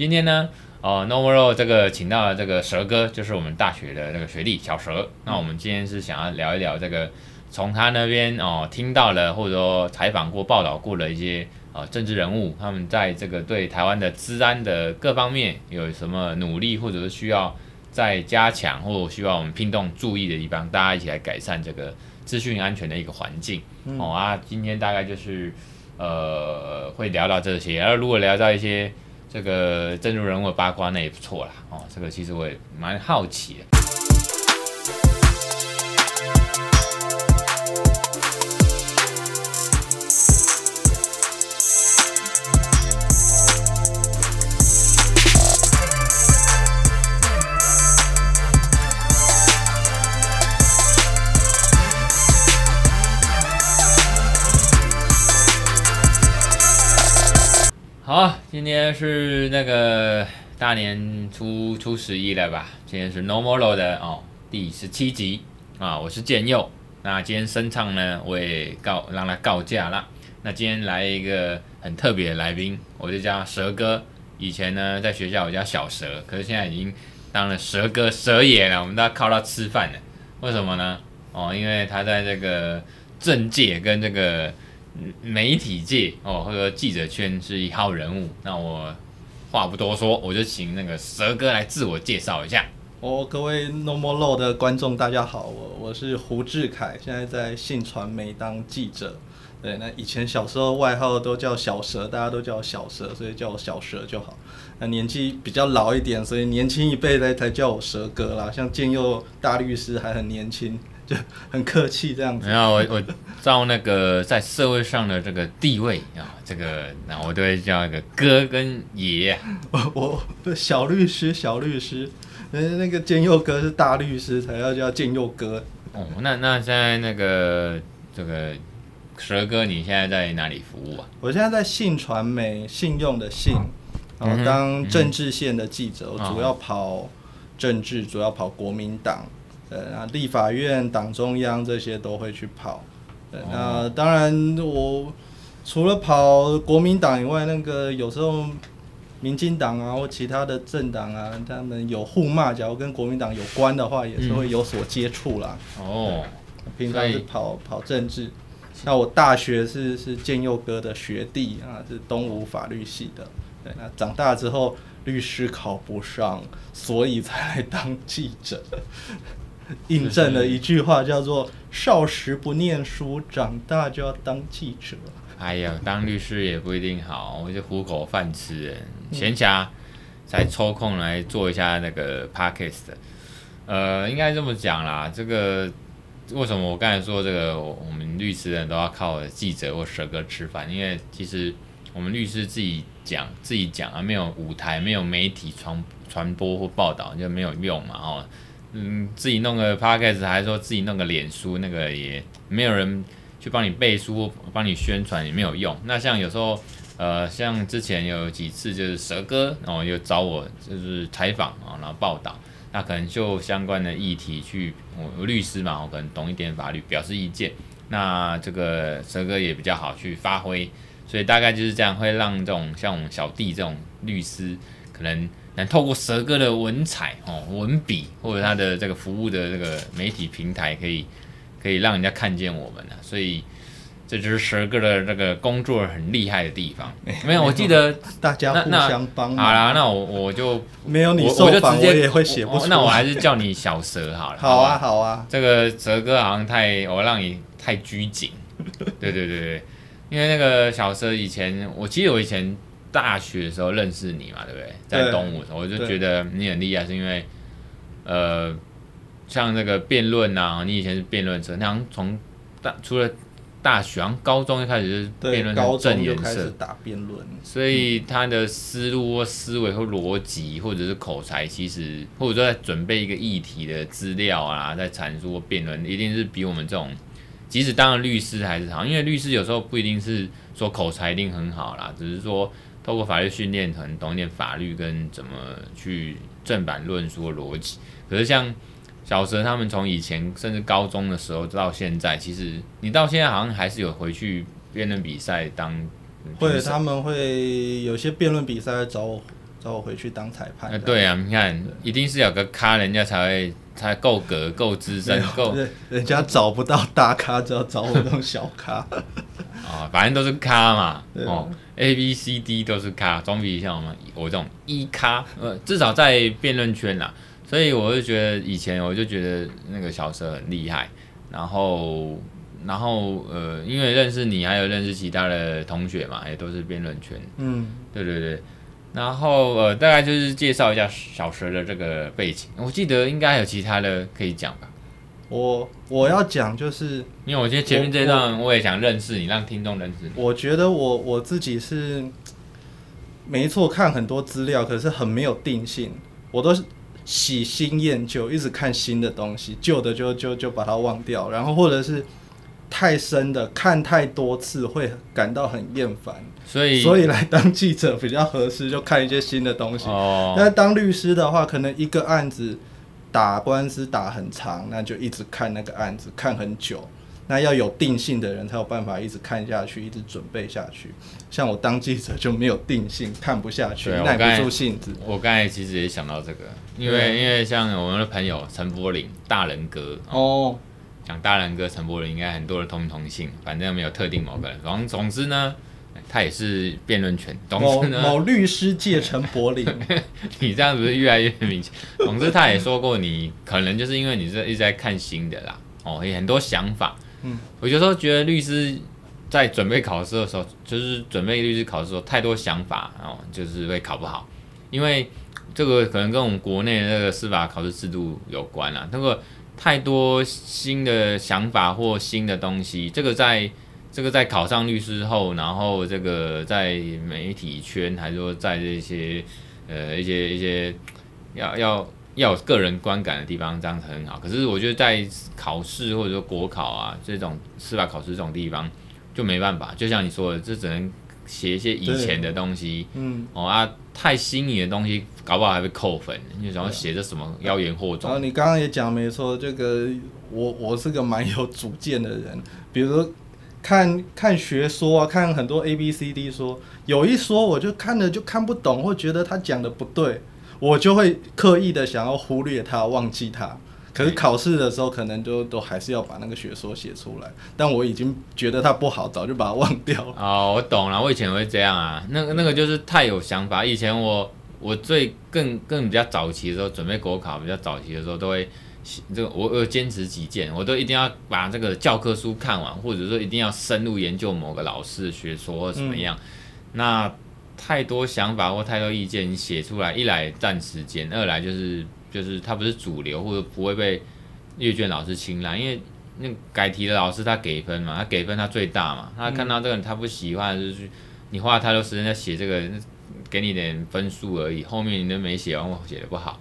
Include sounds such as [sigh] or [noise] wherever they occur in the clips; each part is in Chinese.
今天呢，哦，Normal 这个请到了这个蛇哥，就是我们大学的那个学弟小蛇。那我们今天是想要聊一聊这个，从他那边哦听到了或者说采访过、报道过的一些啊、哦、政治人物，他们在这个对台湾的治安的各方面有什么努力，或者是需要再加强，或者需要我们拼动注意的地方，大家一起来改善这个资讯安全的一个环境。嗯、哦啊，今天大概就是。呃，会聊到这些，然后如果聊到一些这个正如人物八卦，那也不错啦。哦，这个其实我也蛮好奇的。今天是那个大年初初十一了吧？今天是 Normal 的哦第十七集啊，我是建佑。那今天声唱呢，我也告让他告假了。那今天来一个很特别的来宾，我就叫蛇哥。以前呢，在学校我叫小蛇，可是现在已经当了蛇哥、蛇爷了。我们都要靠他吃饭了。为什么呢？哦，因为他在这个政界跟这个。媒体界哦，或者记者圈是一号人物。那我话不多说，我就请那个蛇哥来自我介绍一下。哦，各位 no more Law 的观众，大家好，我我是胡志凯，现在在信传媒当记者。对，那以前小时候外号都叫小蛇，大家都叫小蛇，所以叫我小蛇就好。那年纪比较老一点，所以年轻一辈的才叫我蛇哥啦。像建佑大律师还很年轻。就很客气这样子。然后我我照那个在社会上的这个地位啊，这个那我都会叫一个哥跟爷。[laughs] 我我小律师小律师，那个建佑哥是大律师，才要叫建佑哥。哦，那那现在那个这个蛇哥，你现在在哪里服务啊？我现在在信传媒，信用的信，然后当政治线的记者，我主要跑政治，主要跑国民党。呃，那立法院、党中央这些都会去跑。对，那当然，我除了跑国民党以外，那个有时候民进党啊或其他的政党啊，他们有互骂，假如跟国民党有关的话，也是会有所接触啦。哦、嗯，平常是跑跑政治。那我大学是是建佑哥的学弟啊，是东吴法律系的。对，那长大之后律师考不上，所以才来当记者。印证了一句话，叫做“少时不念书，长大就要当记者”。[laughs] 哎呀，当律师也不一定好，我就糊口饭吃，闲暇才抽空来做一下那个 podcast。呃，应该这么讲啦，这个为什么我刚才说这个，我们律师人都要靠记者或蛇哥吃饭？因为其实我们律师自己讲自己讲啊，没有舞台，没有媒体传传播或报道，就没有用嘛，哦。嗯，自己弄个 podcast 还是说自己弄个脸书，那个也没有人去帮你背书、帮你宣传，也没有用。那像有时候，呃，像之前有几次就是蛇哥，然后又找我就是采访啊，然后报道，那可能就相关的议题去，我律师嘛，我可能懂一点法律，表示意见。那这个蛇哥也比较好去发挥，所以大概就是这样，会让这种像我们小弟这种律师可能。能透过蛇哥的文采哦，文笔或者他的这个服务的这个媒体平台，可以可以让人家看见我们了。所以这就是蛇哥的这个工作很厉害的地方。没有，我记得大家互相帮。好啦，那我我就 [laughs] 没有你受访，我也会写不出。那我还是叫你小蛇好了。[laughs] 好啊，好啊。这个蛇哥好像太我让你太拘谨。[laughs] 对对对对，因为那个小蛇以前，我记得我以前。大学的时候认识你嘛，对不对？在东吴的时候，我就觉得你很厉害，是因为，呃，像那个辩论啊，你以前是辩论社，那好像从大除了大学，好像高中就开始就是辩论，高中就开始打辩论，所以他的思路或思维或逻辑或者是口才，其实或者说在准备一个议题的资料啊，在阐述或辩论，一定是比我们这种，即使当了律师还是好，因为律师有时候不一定是说口才一定很好啦，只是说。透过法律训练，可能懂一点法律跟怎么去正版论述逻辑。可是像小蛇他们从以前甚至高中的时候到现在，其实你到现在好像还是有回去辩论比赛当。会，他们会有些辩论比赛找我找我回去当裁判。啊对啊，你看，一定是有个咖，人家才会才够格、够资深、够。人家找不到大咖，就要找我这种小咖。啊、[laughs] 哦，反正都是咖嘛。[laughs] 哦，A、B、C、D 都是咖，总比像我们我这种一咖，呃，至少在辩论圈啦。所以我就觉得以前我就觉得那个小蛇很厉害，然后。然后呃，因为认识你，还有认识其他的同学嘛，也都是辩论圈。嗯，对对对。然后呃，大概就是介绍一下小蛇的这个背景。我记得应该还有其他的可以讲吧。我我要讲就是，因为我觉得前面这段我也想认识你，让听众认识你。我觉得我我自己是没错，看很多资料，可是很没有定性。我都是喜新厌旧，一直看新的东西，旧的就就就把它忘掉，然后或者是。太深的看太多次会感到很厌烦，所以所以来当记者比较合适，就看一些新的东西。哦，那当律师的话，可能一个案子打官司打很长，那就一直看那个案子看很久。那要有定性的人才有办法一直看下去，一直准备下去。像我当记者就没有定性，看不下去，耐不住性子。我刚才其实也想到这个，因为因为像我们的朋友陈柏霖大人哥哦。讲大人哥陈柏霖应该很多人同名同姓，反正没有特定某个人。总总之呢，他也是辩论权。总之呢，某某律师界陈柏霖，[laughs] 你这样子越来越明显。总之他也说过，你可能就是因为你是一直在看新的啦，哦，有很多想法。嗯，我有时候觉得律师在准备考试的时候，就是准备律师考试的时候，太多想法哦，就是会考不好。因为这个可能跟我们国内那个司法考试制度有关啦。那个。太多新的想法或新的东西，这个在这个在考上律师后，然后这个在媒体圈，还是说在这些呃一些一些要要要有个人观感的地方，这样子很好。可是我觉得在考试或者说国考啊这种司法考试这种地方就没办法，就像你说的，这只能。写一些以前的东西，嗯，哦啊，太新颖的东西，搞不好还会扣分。你就想要写着什么妖言惑众？然后你刚刚也讲没错，这个我我是个蛮有主见的人，比如说看看学说啊，看很多 A B C D 说，有一说我就看了就看不懂，或觉得他讲的不对，我就会刻意的想要忽略他，忘记他。可是考试的时候，可能就都还是要把那个学说写出来，但我已经觉得它不好，早就把它忘掉了。哦，我懂了，我以前会这样啊，那个那个就是太有想法。以前我我最更更比较早期的时候，准备国考比较早期的时候，都会这个我我坚持己见，我都一定要把这个教科书看完，或者说一定要深入研究某个老师的学说或怎么样。嗯、那太多想法或太多意见，你写出来，一来占时间，二来就是。就是它不是主流，或者不会被阅卷老师青睐，因为那改题的老师他给分嘛，他给分他最大嘛，他看到这个人他不喜欢，就是你花太多时间在写这个，给你点分数而已，后面你都没写完，我写的不好，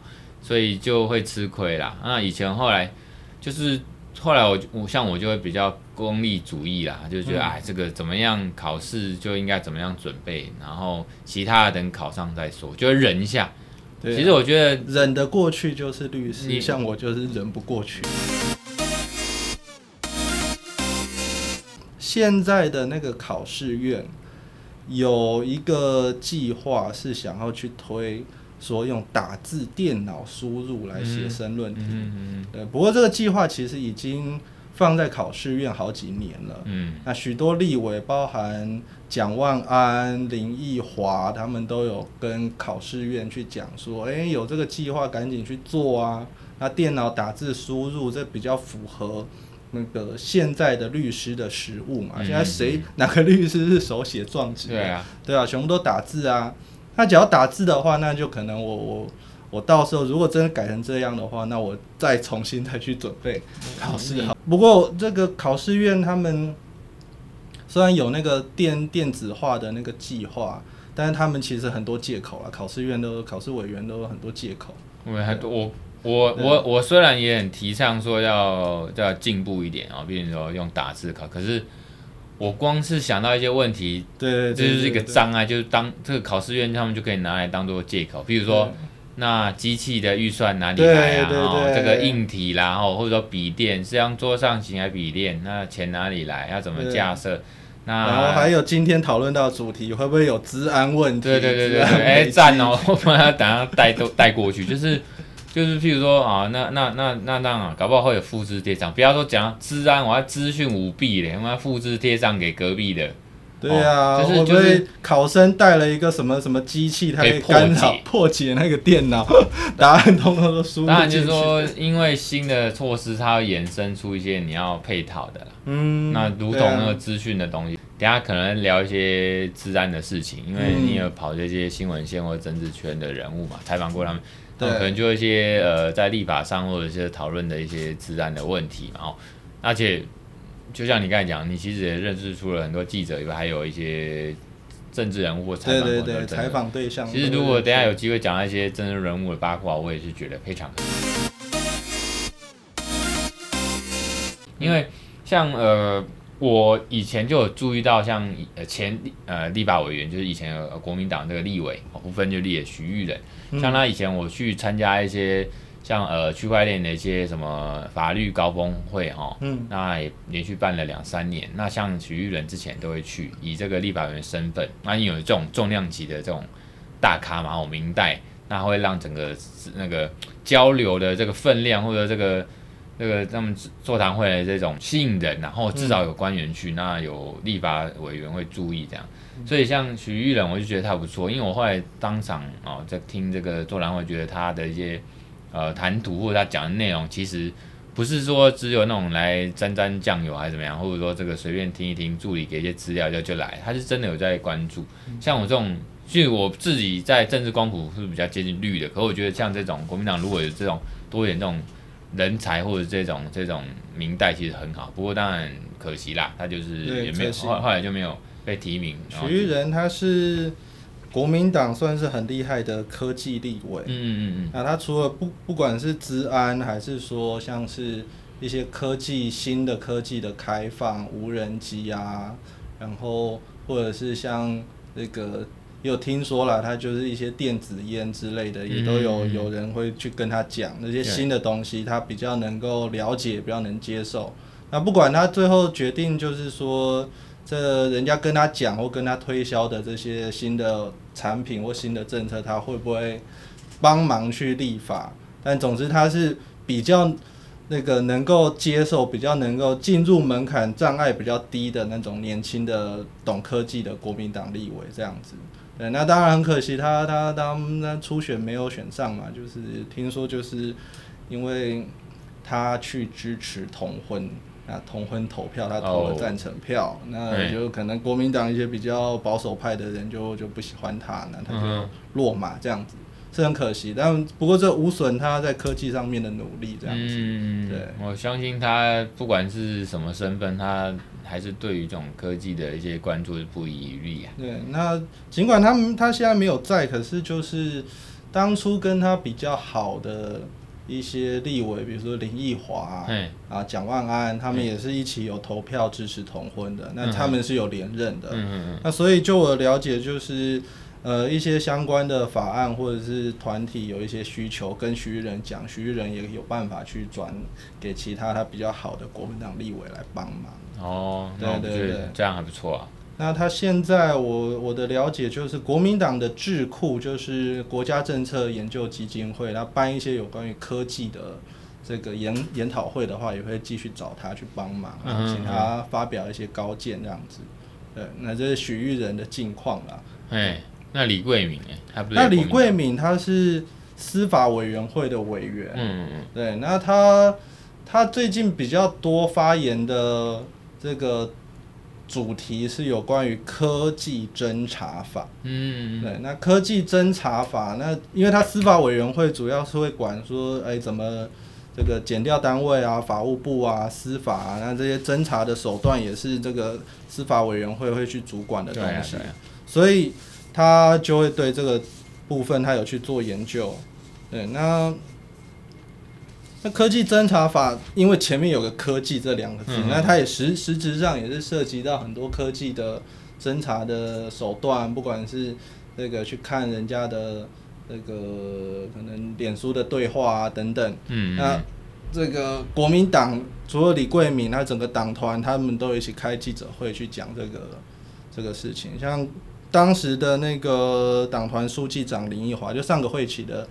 所以就会吃亏啦。那以前后来就是后来我我像我就会比较功利主义啦，就觉得哎这个怎么样考试就应该怎么样准备，然后其他的等考上再说，就会忍一下。对啊，其实我觉得忍得过去就是律师，像我就是忍不过去。现在的那个考试院有一个计划是想要去推，说用打字电脑输入来写申论题。对，不过这个计划其实已经。放在考试院好几年了，嗯，那许多立委，包含蒋万安、林奕华，他们都有跟考试院去讲说，哎、欸，有这个计划，赶紧去做啊。那电脑打字输入，这比较符合那个现在的律师的实务嘛。现在谁哪个律师是手写状纸？对啊，对啊，全部都打字啊。那只要打字的话，那就可能我我。我到时候如果真的改成这样的话，那我再重新再去准备考试。好，不过这个考试院他们虽然有那个电电子化的那个计划，但是他们其实很多借口啊。考试院都考试委员都有很多借口。我还我我我我虽然也很提倡说要要进步一点啊，比如说用打字考，可是我光是想到一些问题，对，这就是一个障碍，就是当这个考试院他们就可以拿来当做借口，比如说。那机器的预算哪里来啊？哦，这个硬体然后，或者说笔电是用桌上型还是笔电？那钱哪里来？要怎么架设？那然后还有今天讨论到主题，会不会有治安问题？对对对对对，哎，赞哦！[laughs] 我把它等下带都带过去，就是就是，譬如说啊，那那那那那啊，搞不好会有复制贴上，不要说讲治安，我要资讯舞弊嘞，我要复制贴上给隔壁的。对呀、啊，就是就是考生带了一个什么什么机器，它可以干扰破解那个电脑，[laughs] 答案通通都输入进去。当然就是说，因为新的措施，它会衍生出一些你要配套的啦。嗯，那如同那个资讯的东西，啊、等下可能聊一些治安的事情，因为你有跑这些新闻线或者政治圈的人物嘛，采访过他们，对，可能就一些呃在立法上或者是讨论的一些治安的问题嘛。哦，而且。就像你刚才讲，你其实也认识出了很多记者，以外还有一些政治人物或采访对对对，采访对象。其实如果等下有机会讲一些政治人物的八卦，我也是觉得非常。因为像呃，我以前就有注意到，像呃前呃立法委员，就是以前呃国民党这个立委，不分就立许玉仁，像他以前我去参加一些。像呃区块链的一些什么法律高峰会哈，嗯，那也连续办了两三年。那像徐玉仁之前都会去，以这个立法委员身份，那你有这种重量级的这种大咖嘛，我明代，那会让整个那个交流的这个分量或者这个这个他们座谈会的这种吸引人，然后至少有官员去，嗯、那有立法委员会注意这样。所以像徐玉仁，我就觉得他不错，因为我后来当场哦在听这个座谈会，觉得他的一些。呃，谈吐或者他讲的内容，其实不是说只有那种来沾沾酱油还是怎么样，或者说这个随便听一听，助理给一些资料就就来，他是真的有在关注。像我这种，其实我自己在政治光谱是比较接近绿的，可我觉得像这种国民党如果有这种多一点这种人才或者这种这种明代，其实很好。不过当然可惜啦，他就是也没有后后来就没有被提名。许毓仁他是。国民党算是很厉害的科技立委，嗯嗯嗯，那他除了不不管是治安，还是说像是一些科技新的科技的开放，无人机啊，然后或者是像那个有听说了，他就是一些电子烟之类的，也都有有人会去跟他讲那些新的东西，他比较能够了解，比较能接受。那不管他最后决定就是说。这人家跟他讲或跟他推销的这些新的产品或新的政策，他会不会帮忙去立法？但总之他是比较那个能够接受，比较能够进入门槛障碍比较低的那种年轻的懂科技的国民党立委这样子。对，那当然很可惜他，他他他初选没有选上嘛，就是听说就是因为他去支持同婚。那同婚投票，他投了赞成票，哦、那就可能国民党一些比较保守派的人就就不喜欢他，那他就落马这样子，是很可惜。但不过这无损他在科技上面的努力，这样子。嗯，对，我相信他不管是什么身份，他还是对于这种科技的一些关注是不遗余力啊。对，那尽管他们他现在没有在，可是就是当初跟他比较好的。一些立委，比如说林奕华啊、蒋万安，他们也是一起有投票支持同婚的。那他们是有连任的。嗯嗯那所以就我了解，就是呃一些相关的法案或者是团体有一些需求，跟许毓仁讲，许毓仁也有办法去转给其他他比较好的国民党立委来帮忙。哦，对对对，这样还不错啊。那他现在我我的了解就是国民党的智库就是国家政策研究基金会，他办一些有关于科技的这个研研讨会的话，也会继续找他去帮忙，请他发表一些高见这样子。对，那这是许玉仁的近况啦。哎，那李桂敏哎，那李桂敏他是司法委员会的委员。嗯嗯对，那他他最近比较多发言的这个。主题是有关于科技侦查法，嗯，对，那科技侦查法，那因为他司法委员会主要是会管说，哎，怎么这个检调单位啊、法务部啊、司法啊，那这些侦查的手段也是这个司法委员会会去主管的东西，所以他就会对这个部分他有去做研究，对，那。那科技侦查法，因为前面有个“科技”这两个字，嗯、那它也实实质上也是涉及到很多科技的侦查的手段，不管是那个去看人家的那个可能脸书的对话啊等等。嗯，那这个国民党除了李桂敏，那整个党团他们都一起开记者会去讲这个这个事情。像当时的那个党团书记长林奕华，就上个会期的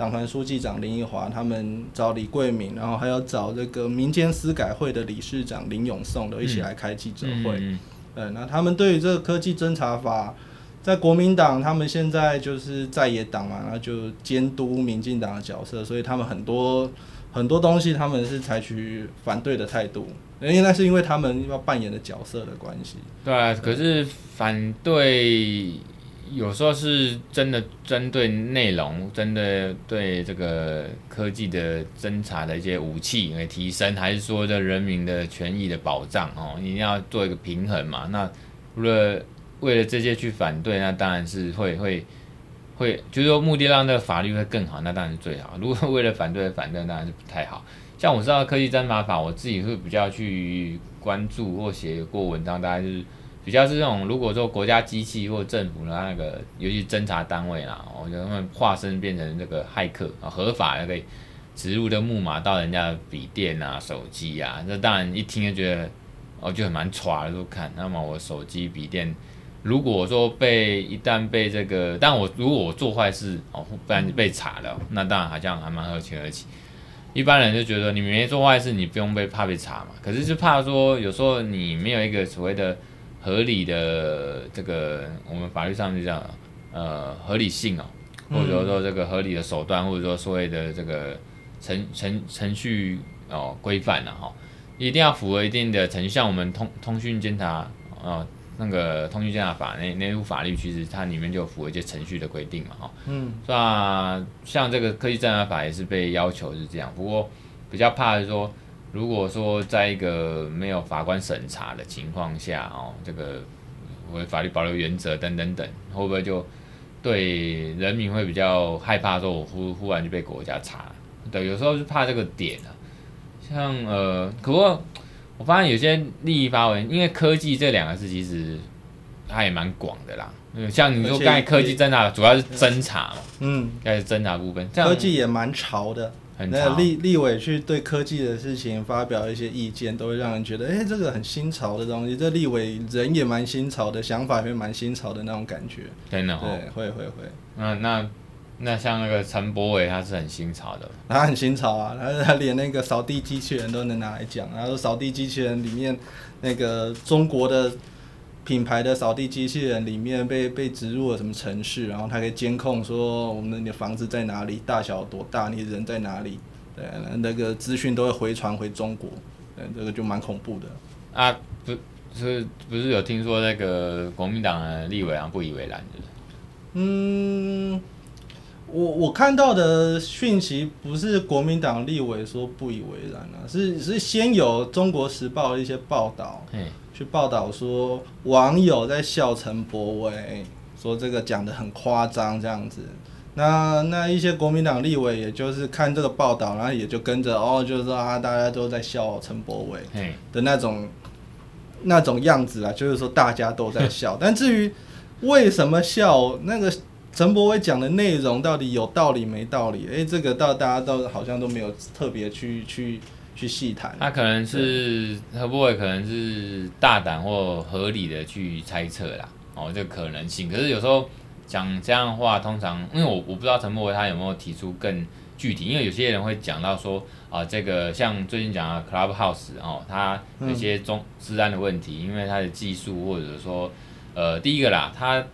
党团书记长林奕华，他们找李桂敏，然后还有找这个民间司改会的理事长林永颂都一起来开记者会。嗯，嗯，那他们对于这个科技侦查法，在国民党他们现在就是在野党嘛，然后就监督民进党的角色，所以他们很多。很多东西他们是采取反对的态度，因为那是因为他们要扮演的角色的关系。对啊，可是反对有时候是真的针对内容，针对对这个科技的侦查的一些武器来提升，还是说这人民的权益的保障哦，一定要做一个平衡嘛。那除了为了这些去反对，那当然是会会。会就是说，目的让这个法律会更好，那当然是最好。如果为了反对反对，当然是不太好。像我知道科技侦查法，我自己会比较去关注或写过文章，大概就是比较是这种，如果说国家机器或政府的那个，尤其侦查单位啦，我觉得他们化身变成这个骇客啊，合法的可以植入的木马到人家的笔电啊、手机啊，那当然一听就觉得哦，就很蛮歘的，都看。那么我手机、笔电。如果说被一旦被这个，但我如果我做坏事哦，不然被查了，那当然好像还蛮合情合理。一般人就觉得你没做坏事，你不用被怕被查嘛。可是就怕说有时候你没有一个所谓的合理的这个，我们法律上就讲呃合理性哦，或者说这个合理的手段，或者说所谓的这个程程程序哦规范了哈，一定要符合一定的程序，像我们通通讯监察啊。哦那个通讯监察法那那部法律，其实它里面就符合一些程序的规定嘛，哈，嗯，那像这个科技侦查法也是被要求是这样，不过比较怕的是说，如果说在一个没有法官审查的情况下，哦，这个为法律保留原则等等等，会不会就对人民会比较害怕，说我忽忽然就被国家查，对，有时候是怕这个点啊，像呃，不过。我发现有些利益发文，因为科技这两个字其实它也蛮广的啦。嗯像你说刚才科技侦查主要是侦查嘛，嗯，应该是侦查部分。科技也蛮潮的，很潮。立立委去对科技的事情发表一些意见，都会让人觉得，哎、欸，这个很新潮的东西。这立委人也蛮新潮的，想法也蛮新潮的那种感觉。真的，对，会会会。那那。那像那个陈柏伟，他是很新潮的，他很新潮啊，他他连那个扫地机器人都能拿来讲，然后扫地机器人里面那个中国的品牌的扫地机器人里面被被植入了什么程序，然后它可以监控说我们的房子在哪里，大小多大，你人在哪里，对，那个资讯都会回传回中国，对，这个就蛮恐怖的。啊，不是不是有听说那个国民党的立委啊不以为然的？嗯。我我看到的讯息不是国民党立委说不以为然啊，是是先有中国时报的一些报道，去报道说网友在笑陈柏威，说这个讲的很夸张这样子。那那一些国民党立委也就是看这个报道，然后也就跟着哦，就是说啊，大家都在笑陈柏伟的那种那种样子啊，就是说大家都在笑。[laughs] 但至于为什么笑，那个。陈柏伟讲的内容到底有道理没道理？诶、欸，这个到大家都好像都没有特别去去去细谈。他可能是会不会可能是大胆或合理的去猜测啦，哦，这个可能性。可是有时候讲这样的话，通常因为我我不知道陈柏惟他有没有提出更具体，因为有些人会讲到说啊，这个像最近讲的 Clubhouse 哦，他有些中治安的问题，因为他的技术或者说呃，第一个啦，他。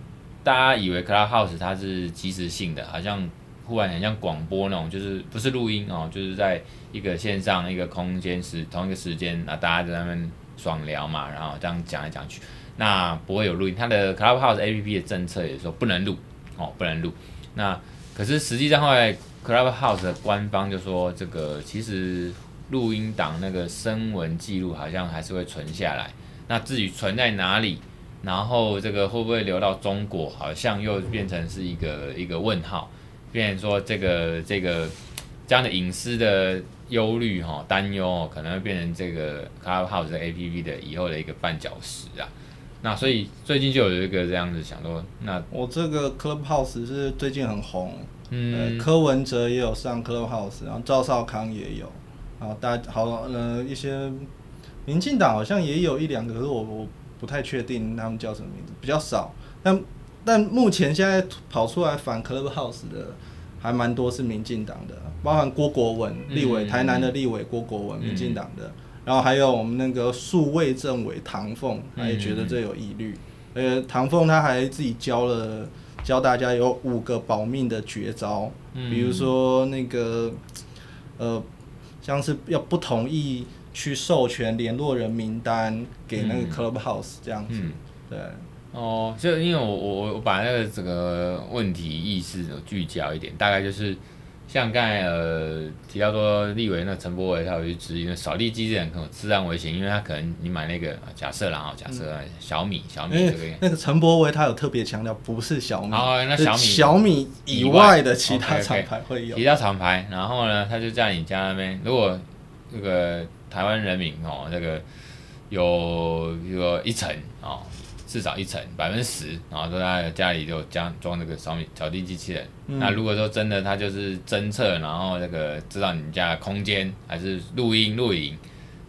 大家以为 Clubhouse 它是即时性的，好像忽然很像广播那种，就是不是录音哦，就是在一个线上一个空间时同一个时间啊，大家在那边爽聊嘛，然后这样讲来讲去，那不会有录音。它的 Clubhouse APP 的政策也说不能录哦，不能录。那可是实际上后来 Clubhouse 的官方就说，这个其实录音档那个声纹记录好像还是会存下来。那至于存在哪里？然后这个会不会流到中国？好像又变成是一个一个问号，变成说这个这个这样的隐私的忧虑哈担忧，可能会变成这个 Clubhouse 的 APP 的以后的一个绊脚石啊。那所以最近就有一个这样子想说，那我这个 Clubhouse 是最近很红，嗯，柯文哲也有上 Clubhouse，然后赵少康也有，然后，大好呃一些，民进党好像也有一两个，可是我我不太确定他们叫什么名字，比较少。但但目前现在跑出来反 Clubhouse 的还蛮多是民进党的，包含郭国文立委，台南的立委郭国文，民进党的，然后还有我们那个数位政委唐凤，他也觉得这有疑虑。呃，唐凤他还自己教了教大家有五个保命的绝招，比如说那个。呃，像是要不同意去授权联络人名单给那个 Clubhouse 这样子，嗯、对。哦，就因为我我我把那个整个问题意识聚焦一点，大概就是。像刚才呃提到说，立委那陈柏伟他有去质疑，那扫地机器人可能有治安危险，因为他可能你买那个假设然后假设小米小米这个那个陈柏伟他有特别强调不是小米，哦，那小米小米以外的其他厂牌会有，其他厂牌，然后呢，他就在你家那边，如果那个台湾人民哦，那个有一个一层哦。至少一层百分之十，然后说他家里就加装这个扫米扫地机器人。嗯、那如果说真的，他就是侦测，然后那个知道你家的空间还是录音录影，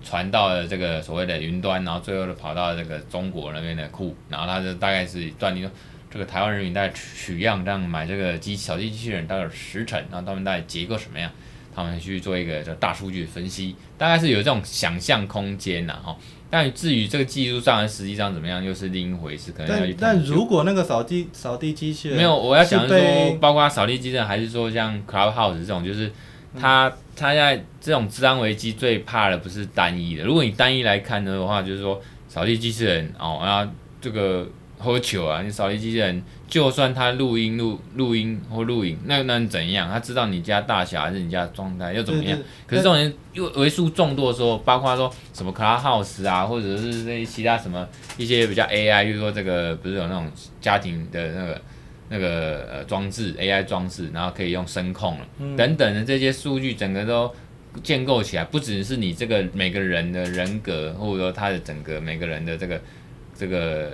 传到了这个所谓的云端，然后最后就跑到这个中国那边的库，然后他就大概是断定说，这个台湾人民在取样这样买这个机扫地机器人大概有十层，然后他们大概结构什么样，他们去做一个叫大数据分析，大概是有这种想象空间呐，哈。但至于这个技术上，实际上怎么样，又是另一回事。可能要去但但如果那个扫地扫地机器人没有，我要讲的说，包括扫地机器人，还是说像 Clubhouse 这种，就是它它在这种治安危机最怕的不是单一的。如果你单一来看的话，就是说扫地机器人哦，然后这个。喝酒啊！你扫地机器人，就算他录音录录音或录影，那能怎样？他知道你家大小还是你家状态又怎么样？可是这种人又为数众多的时候，包括说什么 Clubhouse 啊，或者是那些其他什么一些比较 AI，就是说这个不是有那种家庭的那个那个呃装置 AI 装置，然后可以用声控了、嗯、等等的这些数据，整个都建构起来，不只是你这个每个人的人格，或者说他的整个每个人的这个这个。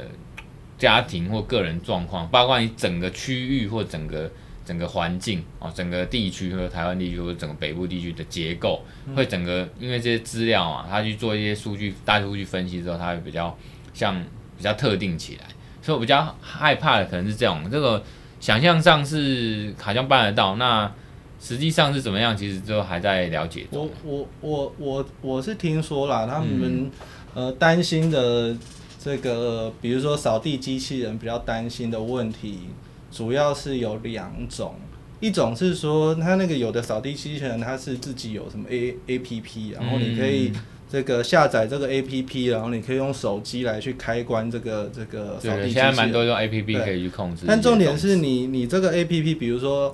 家庭或个人状况，包括你整个区域或整个整个环境哦，整个地区或台湾地区或整个北部地区的结构，会整个因为这些资料啊，他去做一些数据大数据分析之后，他会比较像比较特定起来，所以我比较害怕的可能是这种，这个想象上是好像办得到，那实际上是怎么样，其实就还在了解中。我我我我我是听说啦，他们、嗯、呃担心的。这个比如说扫地机器人比较担心的问题，主要是有两种，一种是说它那个有的扫地机器人它是自己有什么 A A P P，然后你可以这个下载这个 A P P，然后你可以用手机来去开关这个这个扫地机器人。现在蛮多用 A P P 可以去控制。但重点是你你这个 A P P，比如说。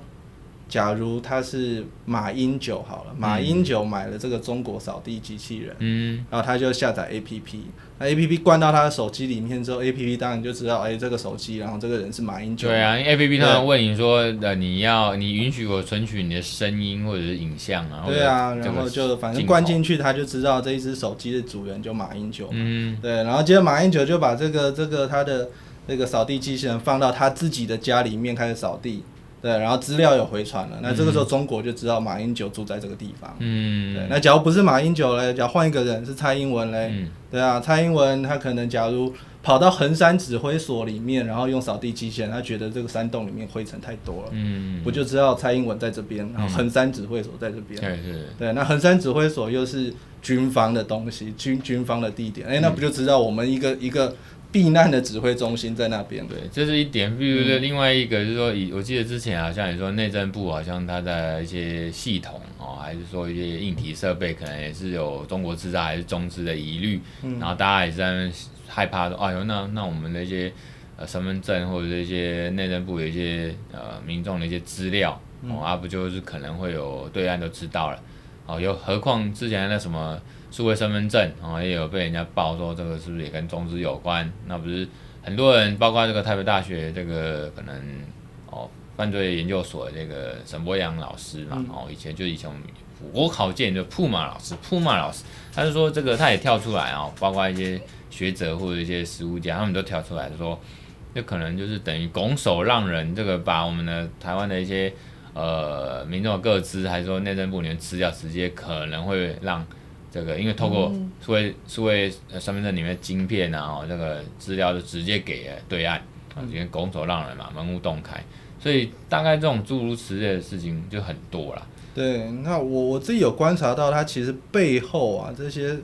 假如他是马英九好了，马英九买了这个中国扫地机器人，嗯，然后他就下载 APP，那 APP 关到他的手机里面之后，APP 当然就知道，哎，这个手机，然后这个人是马英九。对啊，APP 他问你说，呃，你要你允许我存取你的声音或者是影像啊？对啊，然后就反正关进去，他就知道这一只手机的主人就马英九。嗯，对，然后接着马英九就把这个这个他的那个扫地机器人放到他自己的家里面开始扫地。对，然后资料有回传了，那这个时候中国就知道马英九住在这个地方。嗯，对，那假如不是马英九嘞，假如换一个人是蔡英文嘞，嗯、对啊，蔡英文他可能假如跑到衡山指挥所里面，然后用扫地机器人，他觉得这个山洞里面灰尘太多了，嗯，不就知道蔡英文在这边，然后衡山指挥所在这边，对对、嗯、对，那衡山指挥所又是军方的东西，军军方的地点，哎，那不就知道我们一个一个。避难的指挥中心在那边。对，这是一点。比如说另外一个，就是说，以我记得之前好像也说内政部好像它的一些系统哦，还是说一些硬体设备，可能也是有中国制造还是中资的疑虑。嗯然后大家也是在那害怕说，哎呦，那那我们的一些呃身份证或者这些内政部的一些呃民众的一些资料哦，啊不就是可能会有对岸都知道了。哦，又何况之前那什么。数位身份证啊，也有被人家爆说这个是不是也跟中资有关？那不是很多人，包括这个台北大学这个可能哦犯罪研究所的这个沈博阳老师嘛，哦以前就以前我考见就铺马老师，铺马老师，他就说这个他也跳出来啊，包括一些学者或者一些实务家，他们都跳出来说，这可能就是等于拱手让人，这个把我们的台湾的一些。呃民众各资，还是说内政部里面资料直接可能会让这个，因为透过数位数位身份证里面的晶片啊，哦，这个资料就直接给对岸，啊，直接拱手让人嘛，门户洞开，所以大概这种诸如此类的事情就很多了。对，那我我自己有观察到，它其实背后啊这些。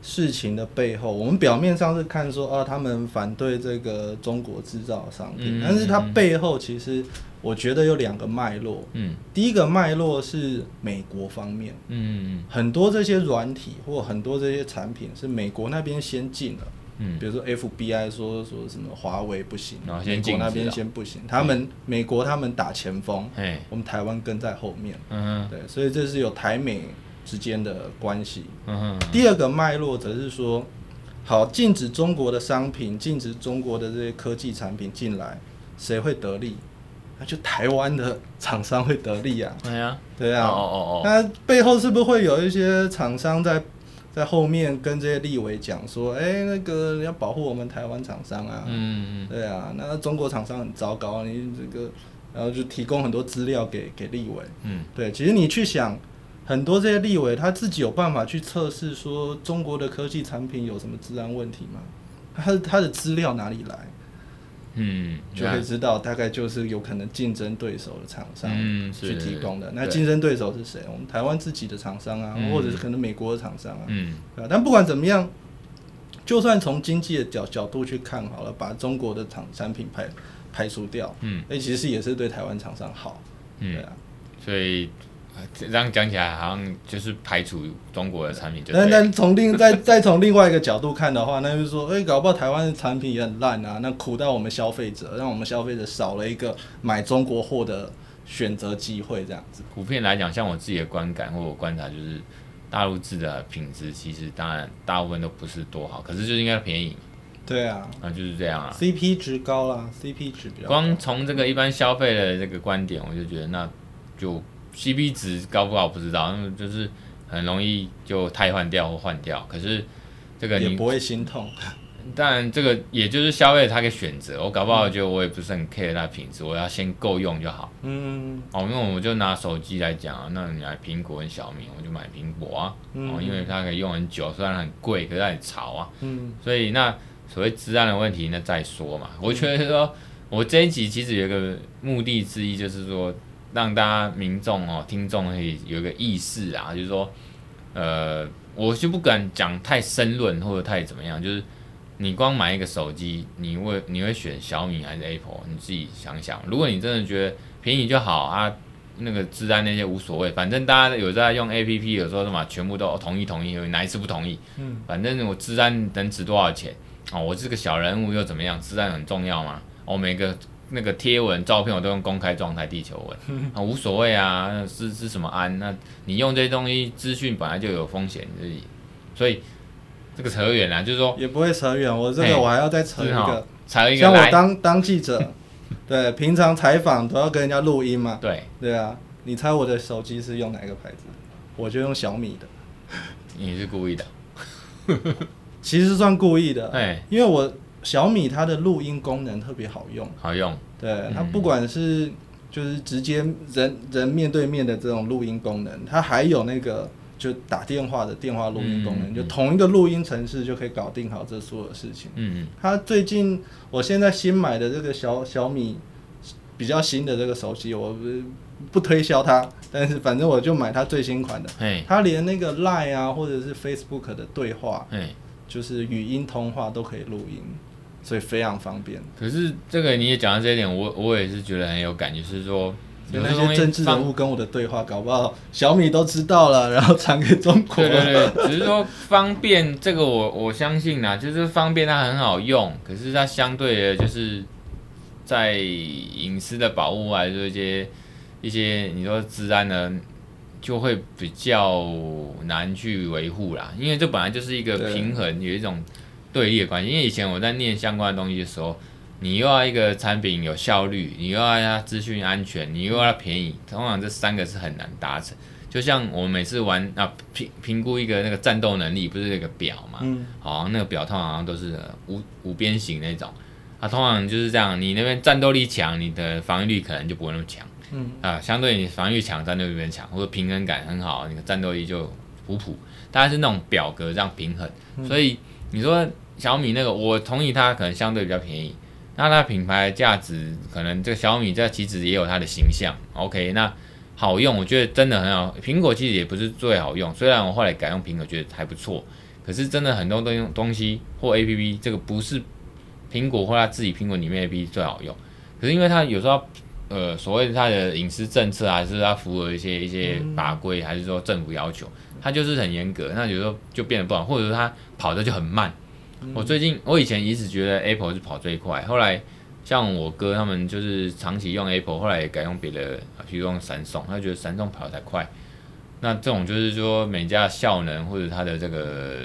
事情的背后，我们表面上是看说，啊，他们反对这个中国制造的商品，嗯，但是它背后其实我觉得有两个脉络。嗯，第一个脉络是美国方面，嗯，很多这些软体或很多这些产品是美国那边先进了，嗯，比如说 FBI 说说什么华为不行，哦，美国那边先不行，他们美国他们打前锋，我们台湾跟在后面，嗯，对，所以这是有台美。之间的关系。嗯，第二个脉络则是说，好，禁止中国的商品，禁止中国的这些科技产品进来，谁会得利？那就台湾的厂商会得利啊。对啊，对啊。哦哦哦。那背后是不是会有一些厂商在在后面跟这些立委讲说，哎、欸，那个你要保护我们台湾厂商啊？嗯嗯。对啊，那中国厂商很糟糕，你这个，然后就提供很多资料给给立委。嗯。对，其实你去想。很多这些立委他自己有办法去测试说中国的科技产品有什么治安问题吗？他他的资料哪里来？嗯，就可以知道大概就是有可能竞争对手的厂商去提供的。那竞争对手是谁？我们台湾自己的厂商啊，或者是可能美国的厂商啊。嗯，但不管怎么样，就算从经济的角角度去看好了，把中国的厂产品排排除掉，嗯，那其实也是对台湾厂商好。嗯，对啊，所以。这样讲起来好像就是排除中国的产品就，但但从另 [laughs] 再再从另外一个角度看的话，那就是说，哎、欸，搞不好台湾的产品也很烂啊，那苦到我们消费者，让我们消费者少了一个买中国货的选择机会，这样子。普遍来讲，像我自己的观感或我观察，就是大陆制的品质其实当然大部分都不是多好，可是就是应该便宜。对啊，啊就是这样啊，CP 值高啦，CP 值比较高。光从这个一般消费的这个观点，我就觉得那就。CP 值高不高不知道，那么就是很容易就汰换掉或换掉。可是这个你也不会心痛。但这个也就是消费者他可以选择，我搞不好就我也不是很 care 它品质，我要先够用就好。嗯。哦，因为我就拿手机来讲啊，那你买苹果跟小米，我就买苹果啊。嗯。哦，因为它可以用很久，虽然很贵，可是它很潮啊。嗯。所以那所谓质量的问题，那再说嘛。我觉得说，我这一集其实有一个目的之一，就是说。让大家民众哦，听众可以有一个意识啊，就是说，呃，我就不敢讲太深论或者太怎么样，就是你光买一个手机，你会你会选小米还是 Apple？你自己想想。如果你真的觉得便宜就好啊，那个治安那些无所谓，反正大家有在用 APP，有时候什么全部都同意同意，哪一次不同意？嗯，反正我治安能值多少钱？哦，我是个小人物又怎么样？治安很重要吗？我每个。那个贴文、照片我都用公开状态，地球文 [laughs] 啊，无所谓啊，是是什么安？那你用这些东西，资讯本来就有风险，所以这个扯远了，就是说也不会扯远。我这个我还要再扯一个，扯一个。像我当当记者，[laughs] 对，平常采访都要跟人家录音嘛。对对啊，你猜我的手机是用哪个牌子？我就用小米的。你是故意的？[laughs] 其实算故意的，哎，因为我。小米它的录音功能特别好用，好用。对，它不管是就是直接人人面对面的这种录音功能，它还有那个就打电话的电话录音功能，就同一个录音程式就可以搞定好这所有事情。嗯嗯。它最近我现在新买的这个小小米比较新的这个手机，我不不推销它，但是反正我就买它最新款的。它连那个 Line 啊或者是 Facebook 的对话，就是语音通话都可以录音。所以非常方便。可是这个你也讲到这一点，我我也是觉得很有感觉，就是说有那些政治人物跟我的对话，搞不好小米都知道了，然后传给中国。对对对，只是说方便这个我我相信呐，就是方便它很好用，可是它相对的就是在隐私的保护啊，还是一些一些你说治安呢，就会比较难去维护啦，因为这本来就是一个平衡，有一种。对立的关系，因为以前我在念相关的东西的时候，你又要一个产品有效率，你又要它资讯安全，你又要它便宜，通常这三个是很难达成。就像我们每次玩啊评评估一个那个战斗能力，不是那个表嘛？嗯。好像那个表通常都是五五边形那种，它、啊、通常就是这样，你那边战斗力强，你的防御力可能就不会那么强。嗯啊，相对你防御强，战斗力变强，或者平衡感很好，你的战斗力就普普。大概是那种表格这样平衡，嗯、所以你说小米那个，我同意它可能相对比较便宜，那它品牌价值可能这个小米这其实也有它的形象。OK，那好用，我觉得真的很好。苹果其实也不是最好用，虽然我后来改用苹果觉得还不错，可是真的很多东东西或 APP 这个不是苹果或它自己苹果里面 APP 最好用，可是因为它有时候。呃，所谓它的隐私政策，还是它符合一些一些法规，还是说政府要求，它就是很严格。那有时候就变得不好，或者说它跑的就很慢。我最近，我以前一直觉得 Apple 是跑最快，后来像我哥他们就是长期用 Apple，后来也改用别的，比如用闪送，他觉得闪送跑得才快。那这种就是说每家效能或者它的这个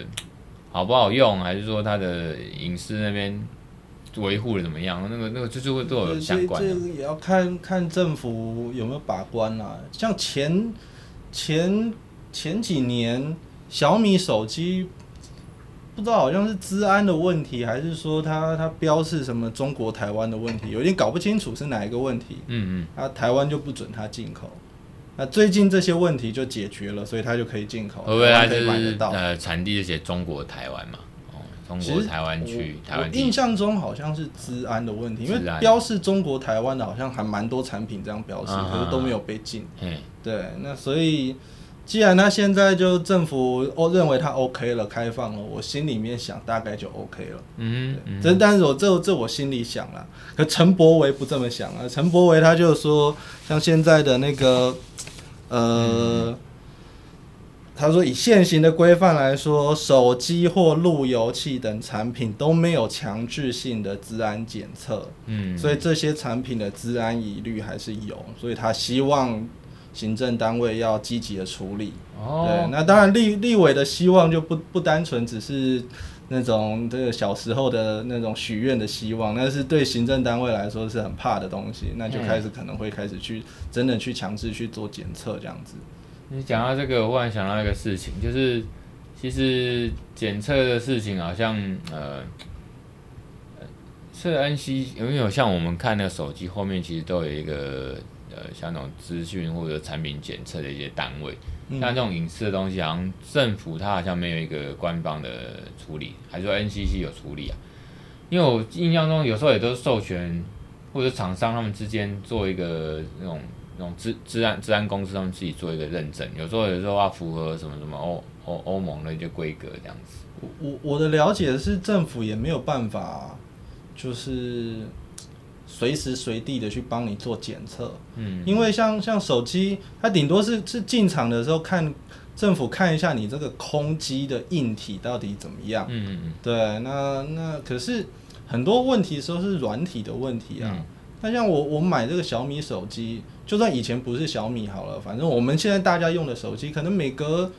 好不好用，还是说它的隐私那边。维护的怎么样？那个那个就是会都有相关的。这个也要看看政府有没有把关啦、啊。像前前前几年小米手机，不知道好像是治安的问题，还是说它它标示什么中国台湾的问题，有点搞不清楚是哪一个问题。嗯嗯。啊，台湾就不准它进口。那最近这些问题就解决了，所以它就可以进口。会不会它是呃产地就写中国台湾嘛？哦中国台湾区，台湾印象中好像是治安的问题，因为标示中国台湾的，好像还蛮多产品这样标示，可是都没有被禁。嗯对，那所以既然他现在就政府哦认为他 OK 了，开放了，我心里面想大概就 OK 了。嗯，这但是我这这我心里想了，可陈柏维不这么想啊，陈柏维他就说，像现在的那个呃。他说：“以现行的规范来说，手机或路由器等产品都没有强制性的治安检测，嗯，所以这些产品的治安疑虑还是有，所以他希望行政单位要积极的处理。哦，对，那当然立立委的希望就不不单纯只是那种这个小时候的那种许愿的希望，那是对行政单位来说是很怕的东西，那就开始可能会开始去真的去强制去做检测这样子。”你讲到这个，我忽然想到一个事情，就是其实检测的事情好像呃，是 N C，有没有像我们看那个手机后面其实都有一个呃，像那种资讯或者产品检测的一些单位，嗯、像这种隐私的东西，好像政府它好像没有一个官方的处理，还是说 N C C 有处理啊？因为我印象中有时候也都是授权或者厂商他们之间做一个那种。那种治治安治安公司他们自己做一个认证，有时候有时候要符合什么什么欧欧欧盟的一些规格这样子。我我的了解是政府也没有办法，就是随时随地的去帮你做检测。嗯，因为像像手机，它顶多是是进场的时候看政府看一下你这个空机的硬体到底怎么样。嗯嗯嗯。对，那那可是很多问题时候是软体的问题啊。嗯那像我我买这个小米手机，就算以前不是小米好了，反正我们现在大家用的手机，可能每隔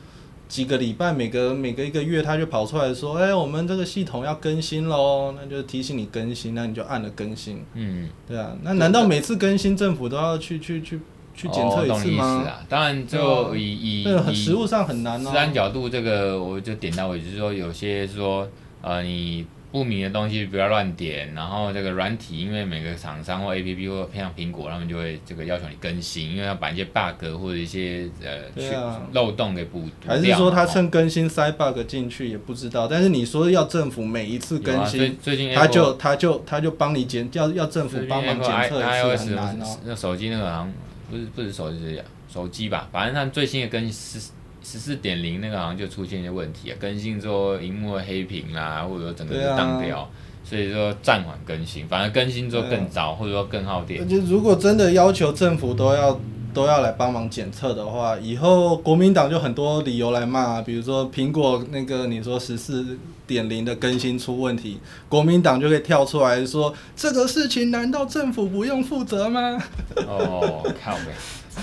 几个礼拜，每隔每隔一个月，他就跑出来说，哎，我们这个系统要更新喽，那就提醒你更新，那你就按了更新。嗯，对啊，那难道每次更新政府都要去去去去检测一次吗？哦啊、当然，就以以以实物上很难哦。治安角度，这个我就点到为止，就是说有些说，呃，你。不明的东西不要乱点，然后这个软体，因为每个厂商或 APP 或偏向苹果，他们就会这个要求你更新，因为要把一些 bug 或者一些呃、啊、漏洞给补。还是说他趁更新塞 bug 进去也不知道？但是你说要政府每一次更新，啊、最近他就他就他就帮你检，要要政府帮忙检测一次很难哦。那手机那个好像不是不是手机，手机吧？反正他最新的更新是。十四点零那个好像就出现一些问题啊，更新之后荧幕黑屏啦，或者说整个就当掉，啊、所以说暂缓更新，反而更新之后更糟，啊、或者说更耗电。就如果真的要求政府都要都要来帮忙检测的话，以后国民党就很多理由来骂，比如说苹果那个你说十四点零的更新出问题，国民党就可以跳出来说这个事情难道政府不用负责吗？[laughs] 哦，靠北。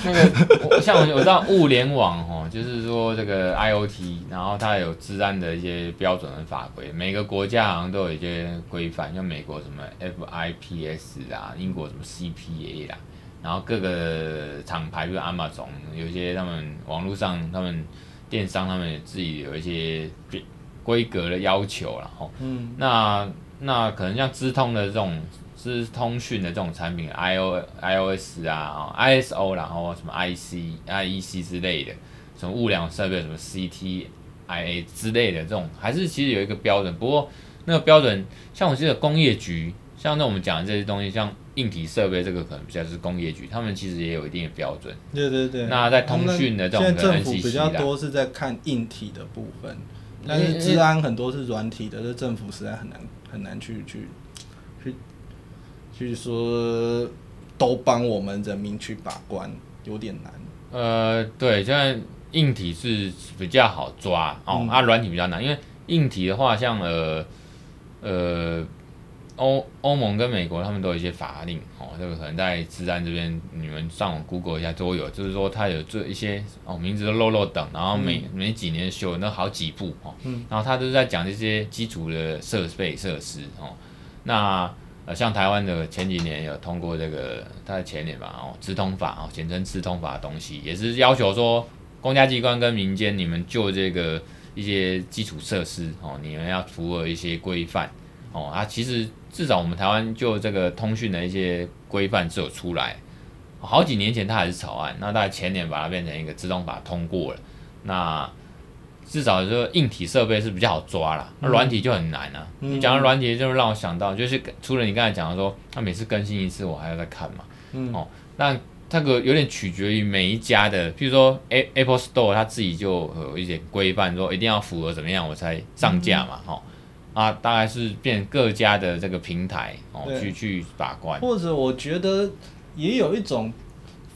那个我像我我知道物联网哦，就是说这个 IOT，然后它有治安的一些标准和法规，每个国家好像都有一些规范，像美国什么 FIPS 啊，英国什么 CPA 啦，然后各个厂牌，比如 Amazon，有一些他们网络上他们电商他们也自己有一些规格的要求了吼。嗯。那那可能像资通的这种。是通讯的这种产品，I O iOS 啊，ISO，然后什么 IC、IEC 之类的，什么物联网设备，什么 CTIA 之类的这种，还是其实有一个标准。不过那个标准，像我记得工业局，像那我们讲的这些东西，像硬体设备这个可能比较是工业局，他们其实也有一定的标准。对对对。那在通讯的这种，现在政府比较多是在看硬体的部分，但是治安很多是软体的，这政府实在很难很难去去去去说都帮我们人民去把关，有点难。呃，对，现在硬体是比较好抓哦，嗯、啊，软体比较难，因为硬体的话，像呃呃。欧欧盟跟美国他们都有一些法令哦，这个可能在治安这边，你们上网 Google 一下都有，就是说它有做一些哦，名字都漏漏等，然后每、嗯、每几年修那好几部哦，嗯、然后他都是在讲这些基础的设备设施哦。那呃，像台湾的前几年有通过这个，大概前年吧哦，资通法哦，简称资通法的东西，也是要求说公家机关跟民间你们就这个一些基础设施哦，你们要符合一些规范哦，啊，其实。至少我们台湾就这个通讯的一些规范是有出来，好几年前它还是草案，那大概前年把它变成一个自动法通过了。那至少说硬体设备是比较好抓啦，那软体就很难啊。你讲到软体，就让我想到，就是除了你刚才讲的说，它每次更新一次，我还要再看嘛。嗯哦，那这个有点取决于每一家的，譬如说 Apple Store 它自己就有一些规范，说一定要符合怎么样我才上架嘛。哦。啊，大概是变各家的这个平台哦，去去把关。或者我觉得也有一种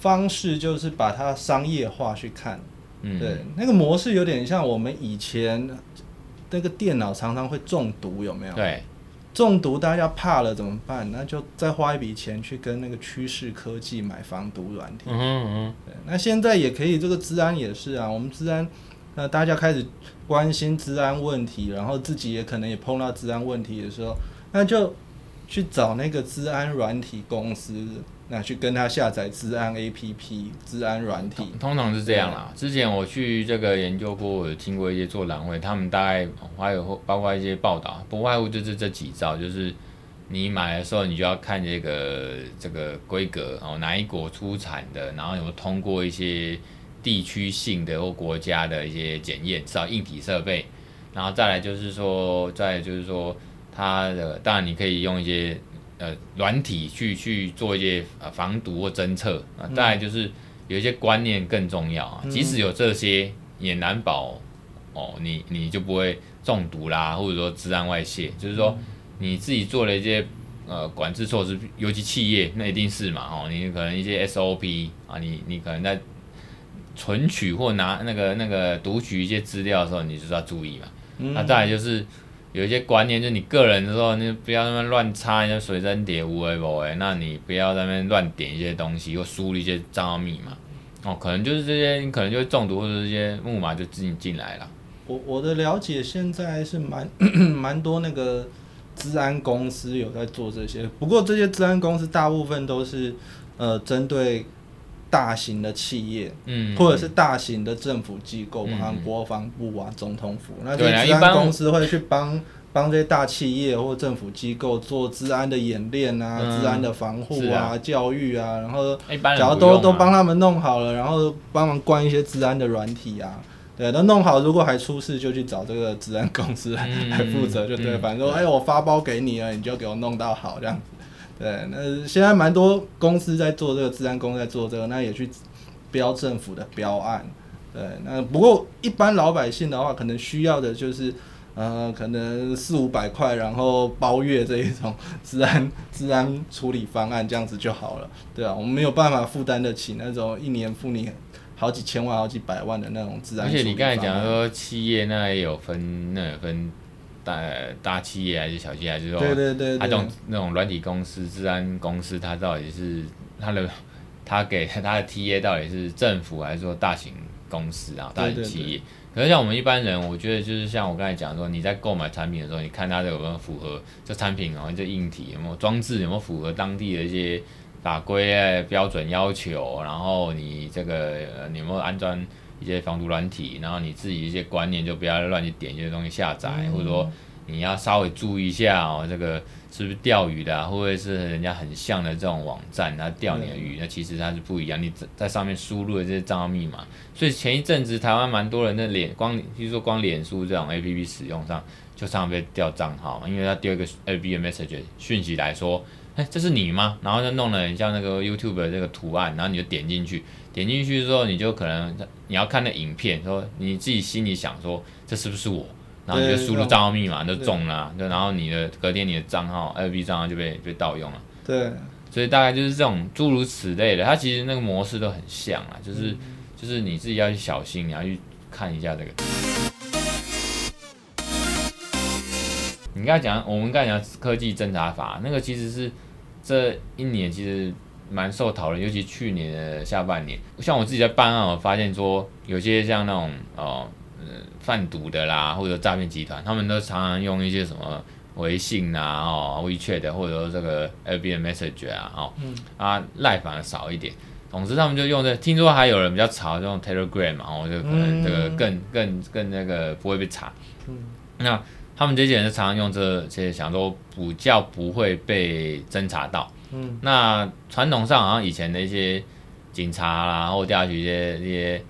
方式，就是把它商业化去看。嗯，对，那个模式有点像我们以前那个电脑常常会中毒，有没有？对，中毒大家怕了怎么办？那就再花一笔钱去跟那个趋势科技买防毒软体。嗯哼嗯，对，那现在也可以，这个治安也是啊，我们治安。那大家开始关心治安问题，然后自己也可能也碰到治安问题的时候，那就去找那个治安软体公司，那去跟他下载治安 APP、治安软体。通常是这样啦。之前我去这个研究过，我有听过一些座谈会，他们大概还有包括一些报道，不外乎就是这几招，就是你买的时候，你就要看这个这个规格哦，哪一国出产的，然后有有通过一些。地区性的或国家的一些检验，至少硬体设备，然后再来就是说，再来就是说，它的当然你可以用一些呃软体去去做一些呃防毒或侦测啊，再来就是有一些观念更重要啊，即使有这些，也难保哦，你你就不会中毒啦，或者说资安外泄，就是说你自己做了一些呃管制措施，尤其企业那一定是嘛哦，你可能一些 SOP 啊，你你可能在。存取或拿那个那个读取一些资料的时候，你就是要注意嘛。那、嗯啊、再来就是有一些观念，就你个人的时候，你不要那么乱插一些随身碟，无为不为。那你不要在那边乱点一些东西，或输入一些账号密码。哦，可能就是这些，你可能就会中毒，或者这些木马就自己进来了。我我的了解现在是蛮 [coughs] 蛮多那个治安公司有在做这些，不过这些治安公司大部分都是呃针对。大型的企业，嗯，或者是大型的政府机构，像、嗯、国防部啊、总统府，那这些治安公司会去帮帮这些大企业或政府机构做治安的演练啊、治、嗯、安的防护啊、啊。教育啊，然后假如都都帮他们弄好了，然后帮忙关一些治安的软体啊，对，都弄好，如果还出事，就去找这个治安公司来负责，就对，嗯、反正说，哎、欸，我发包给你了，你就给我弄到好这样子。对，那现在蛮多公司在做这个，治安公司在做这个，那也去标政府的标案。对，那不过一般老百姓的话，可能需要的就是，呃，可能四五百块，然后包月这一种治安治安处理方案这样子就好了。对啊，我们没有办法负担得起那种一年付你好几千万、好几百万的那种治安。而且你刚才讲说企业那也有分，那有分。大大企业还是小企业，还是说，对对对，他这种那种软体公司、治安公司，它到底是它的，它给 [laughs] 它的 TA 到底是政府还是说大型公司啊，大型企业？可是像我们一般人，我觉得就是像我刚才讲说，你在购买产品的时候，你看它有没有符合这产品哦，这硬体有没有装置，有没有符合当地的一些法规标准要求，然后你这个你有没有安装？一些防毒软体，然后你自己一些观念就不要乱去点一些东西下载，嗯、或者说你要稍微注意一下哦，这个是不是钓鱼的，啊，或者是人家很像的这种网站，它钓你的鱼，那其实它是不一样。你在上面输入的这些账号密码，所以前一阵子台湾蛮多人的脸，光就是说光脸书这种 A P P 使用上，就常常被调账号，因为他丢一个 A B M message 讯息来说，哎，这是你吗？然后就弄了很像那个 YouTube 的这个图案，然后你就点进去，点进去之后，你就可能你要看那影片，说你自己心里想说，这是不是我？然后你就输入账号密码就中了，啊，对，然后你的隔天你的账号 FB 账号就被被盗用了。对，所以大概就是这种诸如此类的，它其实那个模式都很像啊，就是、嗯、就是你自己要去小心，你要去看一下这个。你刚才讲，我们刚才讲科技侦查法，那个其实是这一年其实蛮受讨论，尤其去年的下半年，像我自己在办案，我发现说有些像那种哦。嗯贩毒的啦，或者诈骗集团，他们都常常用一些什么微信啊、哦 WeChat 或者说这个 FB Messenger 啊，哦，嗯、啊赖反而少一点。总之他们就用这，听说还有人比较潮，就用 Telegram 嘛，哦，就可能这个更更更那个不会被查。嗯，那他们这些人就常常用这些，想说比较不会被侦查到。嗯，那传统上好像以前的一些警察啦，或调查局一些一些。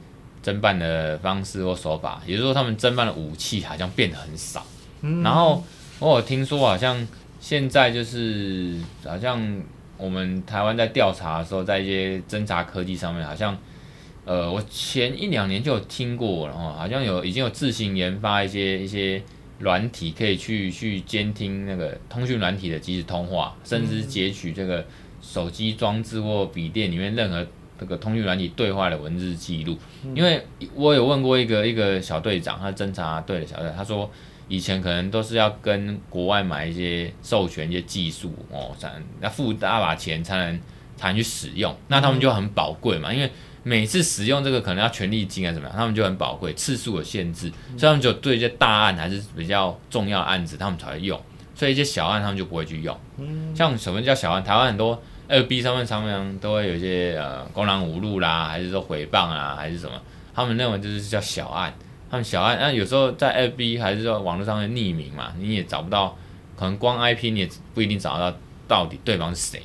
侦办的方式或手法，也就是说，他们侦办的武器好像变得很少。嗯、然后我有听说，好像现在就是好像我们台湾在调查的时候，在一些侦查科技上面，好像呃，我前一两年就有听过，然后好像有已经有自行研发一些一些软体，可以去去监听那个通讯软体的即时通话，甚至截取这个手机装置或笔电里面任何。这个通讯软体对话的文字记录，因为我有问过一个一个小队长，他侦查队的小队，他说以前可能都是要跟国外买一些授权一些技术哦，才要付大把钱才能才能去使用，那他们就很宝贵嘛，因为每次使用这个可能要权利金啊怎么样，他们就很宝贵，次数有限制，所以他们就对一些大案还是比较重要的案子，他们才会用，所以一些小案他们就不会去用，像什么叫小案，台湾很多。二 B 上面常常都会有一些呃公然侮辱啦，还是说诽谤啊，还是什么？他们认为就是叫小案，他们小案，那有时候在二 B 还是说网络上面匿名嘛，你也找不到，可能光 IP 你也不一定找得到到底对方是谁，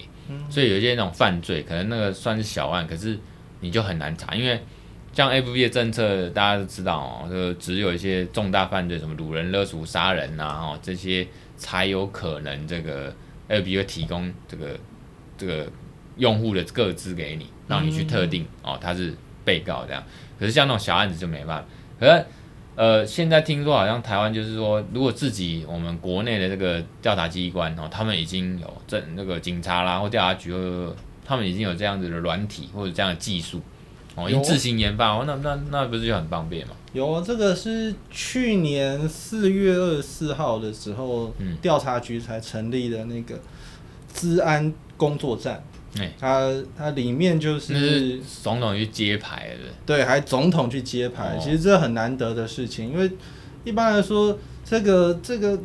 所以有一些那种犯罪，可能那个算是小案，可是你就很难查，因为像 FB 的政策大家都知道哦，就只有一些重大犯罪，什么掳人勒赎、杀人呐，哦这些才有可能这个 F B 会提供这个。这个用户的个资给你，让你去特定哦，他是被告这样。可是像那种小案子就没办法。可是呃，现在听说好像台湾就是说，如果自己我们国内的这个调查机关哦，他们已经有这那个警察啦或调查局，他们已经有这样子的软体或者这样的技术哦，已经自行研发哦，那那那不是就很方便吗？有啊，这个是去年四月二十四号的时候，嗯，调查局才成立的那个治安。工作站，欸、它它里面就是，是总统去揭牌的，对，还总统去揭牌，哦、其实这很难得的事情，因为一般来说，这个这个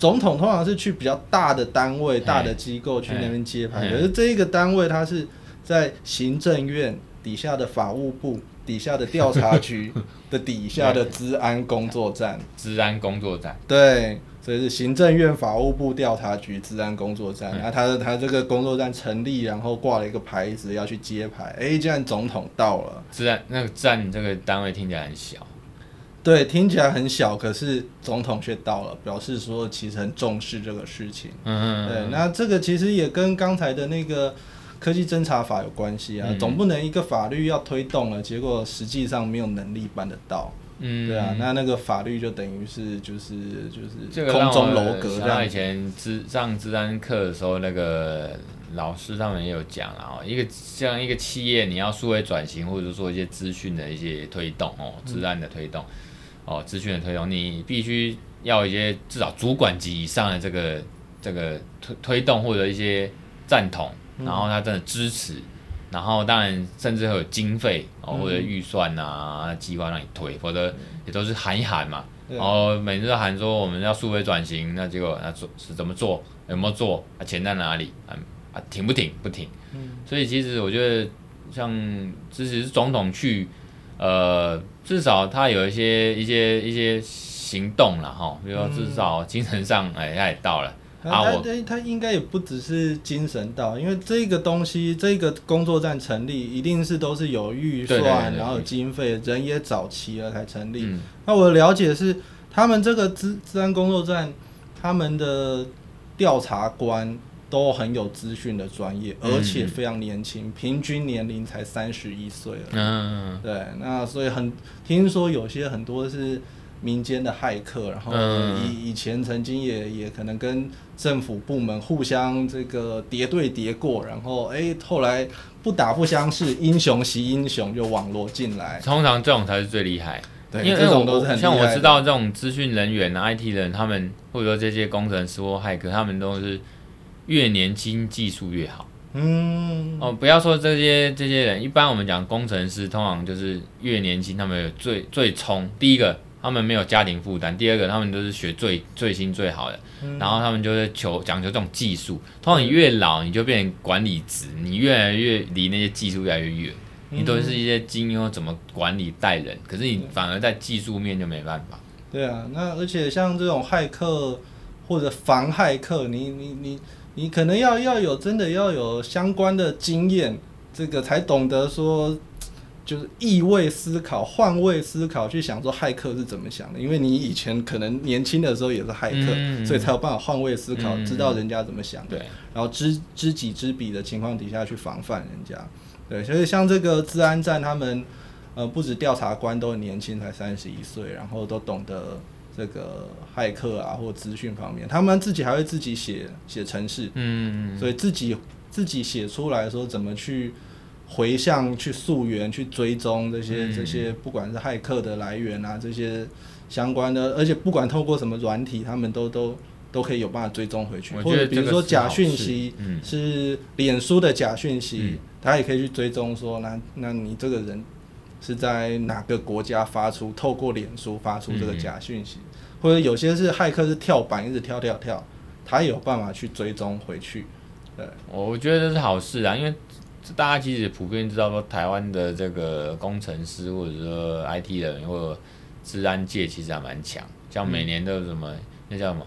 总统通常是去比较大的单位、欸、大的机构去那边接牌，欸、可是这一个单位它是在行政院底下的法务部底下的调查局 [laughs] 的底下的治安工作站，[laughs] 治安工作站，对。所以是行政院法务部调查局治安工作站，然后他他这个工作站成立，然后挂了一个牌子要去接牌。哎，既然总统到了，治安那个站这个单位听起来很小，对，听起来很小，可是总统却到了，表示说其实很重视这个事情。嗯嗯，对，那这个其实也跟刚才的那个科技侦查法有关系啊，嗯、总不能一个法律要推动了，结果实际上没有能力办得到。嗯，对啊，那那个法律就等于是就是就是空中楼阁这样。像以前资上资安课的时候，那个老师他们也有讲啊，一个像一个企业你要数位转型，或者说一些资讯的一些推动哦，资安的推动，哦，资讯的推动，你必须要一些至少主管级以上的这个这个推推动或者一些赞同，然后他真的支持。然后当然，甚至会有经费哦，或者预算啊，计划让你推，否则也都是喊一喊嘛。然后每次都喊说我们要数位转型，那结果那做是怎么做，有没有做，啊钱在哪里，啊啊停不停不停。所以其实我觉得，像支持总统去，呃，至少他有一些一些一些行动了哈，比如说至少精神上哎他也到了，他他他应该也不只是精神到，因为这个东西，这个工作站成立一定是都是有预算，然后有经费，人也找齐了才成立。嗯、那我了解是他们这个治治安工作站，他们的调查官都很有资讯的专业，而且非常年轻，嗯、平均年龄才三十一岁了。嗯，对，那所以很听说有些很多是。民间的骇客，然后以以前曾经也也可能跟政府部门互相这个谍对谍过，然后哎后来不打不相识，英雄惜英雄就网罗进来。通常这种才是最厉害，对，因为这种都是很像我知道这种资讯人员、IT 人，他们或者说这些工程师或骇客，他们都是越年轻技术越好。嗯，哦，不要说这些这些人，一般我们讲工程师，通常就是越年轻，他们有最最冲第一个。他们没有家庭负担。第二个，他们都是学最最新最好的，嗯、然后他们就是求讲究这种技术。通常你越老，你就变成管理职，你越来越离那些技术越来越远。嗯、你都是一些精英怎么管理带人，可是你反而在技术面就没办法。对啊，那而且像这种骇客或者防骇客，你你你你可能要要有真的要有相关的经验，这个才懂得说。就是异位思考、换位思考，去想说骇客是怎么想的。因为你以前可能年轻的时候也是骇客，嗯、所以才有办法换位思考，嗯、知道人家怎么想的。对，然后知知己知彼的情况底下去防范人家。对，所以像这个治安站，他们呃不止调查官都很年轻，才三十一岁，然后都懂得这个骇客啊或资讯方面，他们自己还会自己写写程式。嗯，所以自己自己写出来说怎么去。回向去溯源去追踪这些这些，不管是骇客的来源啊，这些相关的，而且不管透过什么软体，他们都都都可以有办法追踪回去。或者比如说假讯息是脸书的假讯息，他也可以去追踪说，那那你这个人是在哪个国家发出，透过脸书发出这个假讯息，或者有些是骇客是跳板一直跳跳跳，他也有办法去追踪回去。对，我觉得这是好事啊，因为。大家其实普遍知道说，台湾的这个工程师或者说 IT 人或者治安界其实还蛮强，像每年都有什么、嗯、那叫什么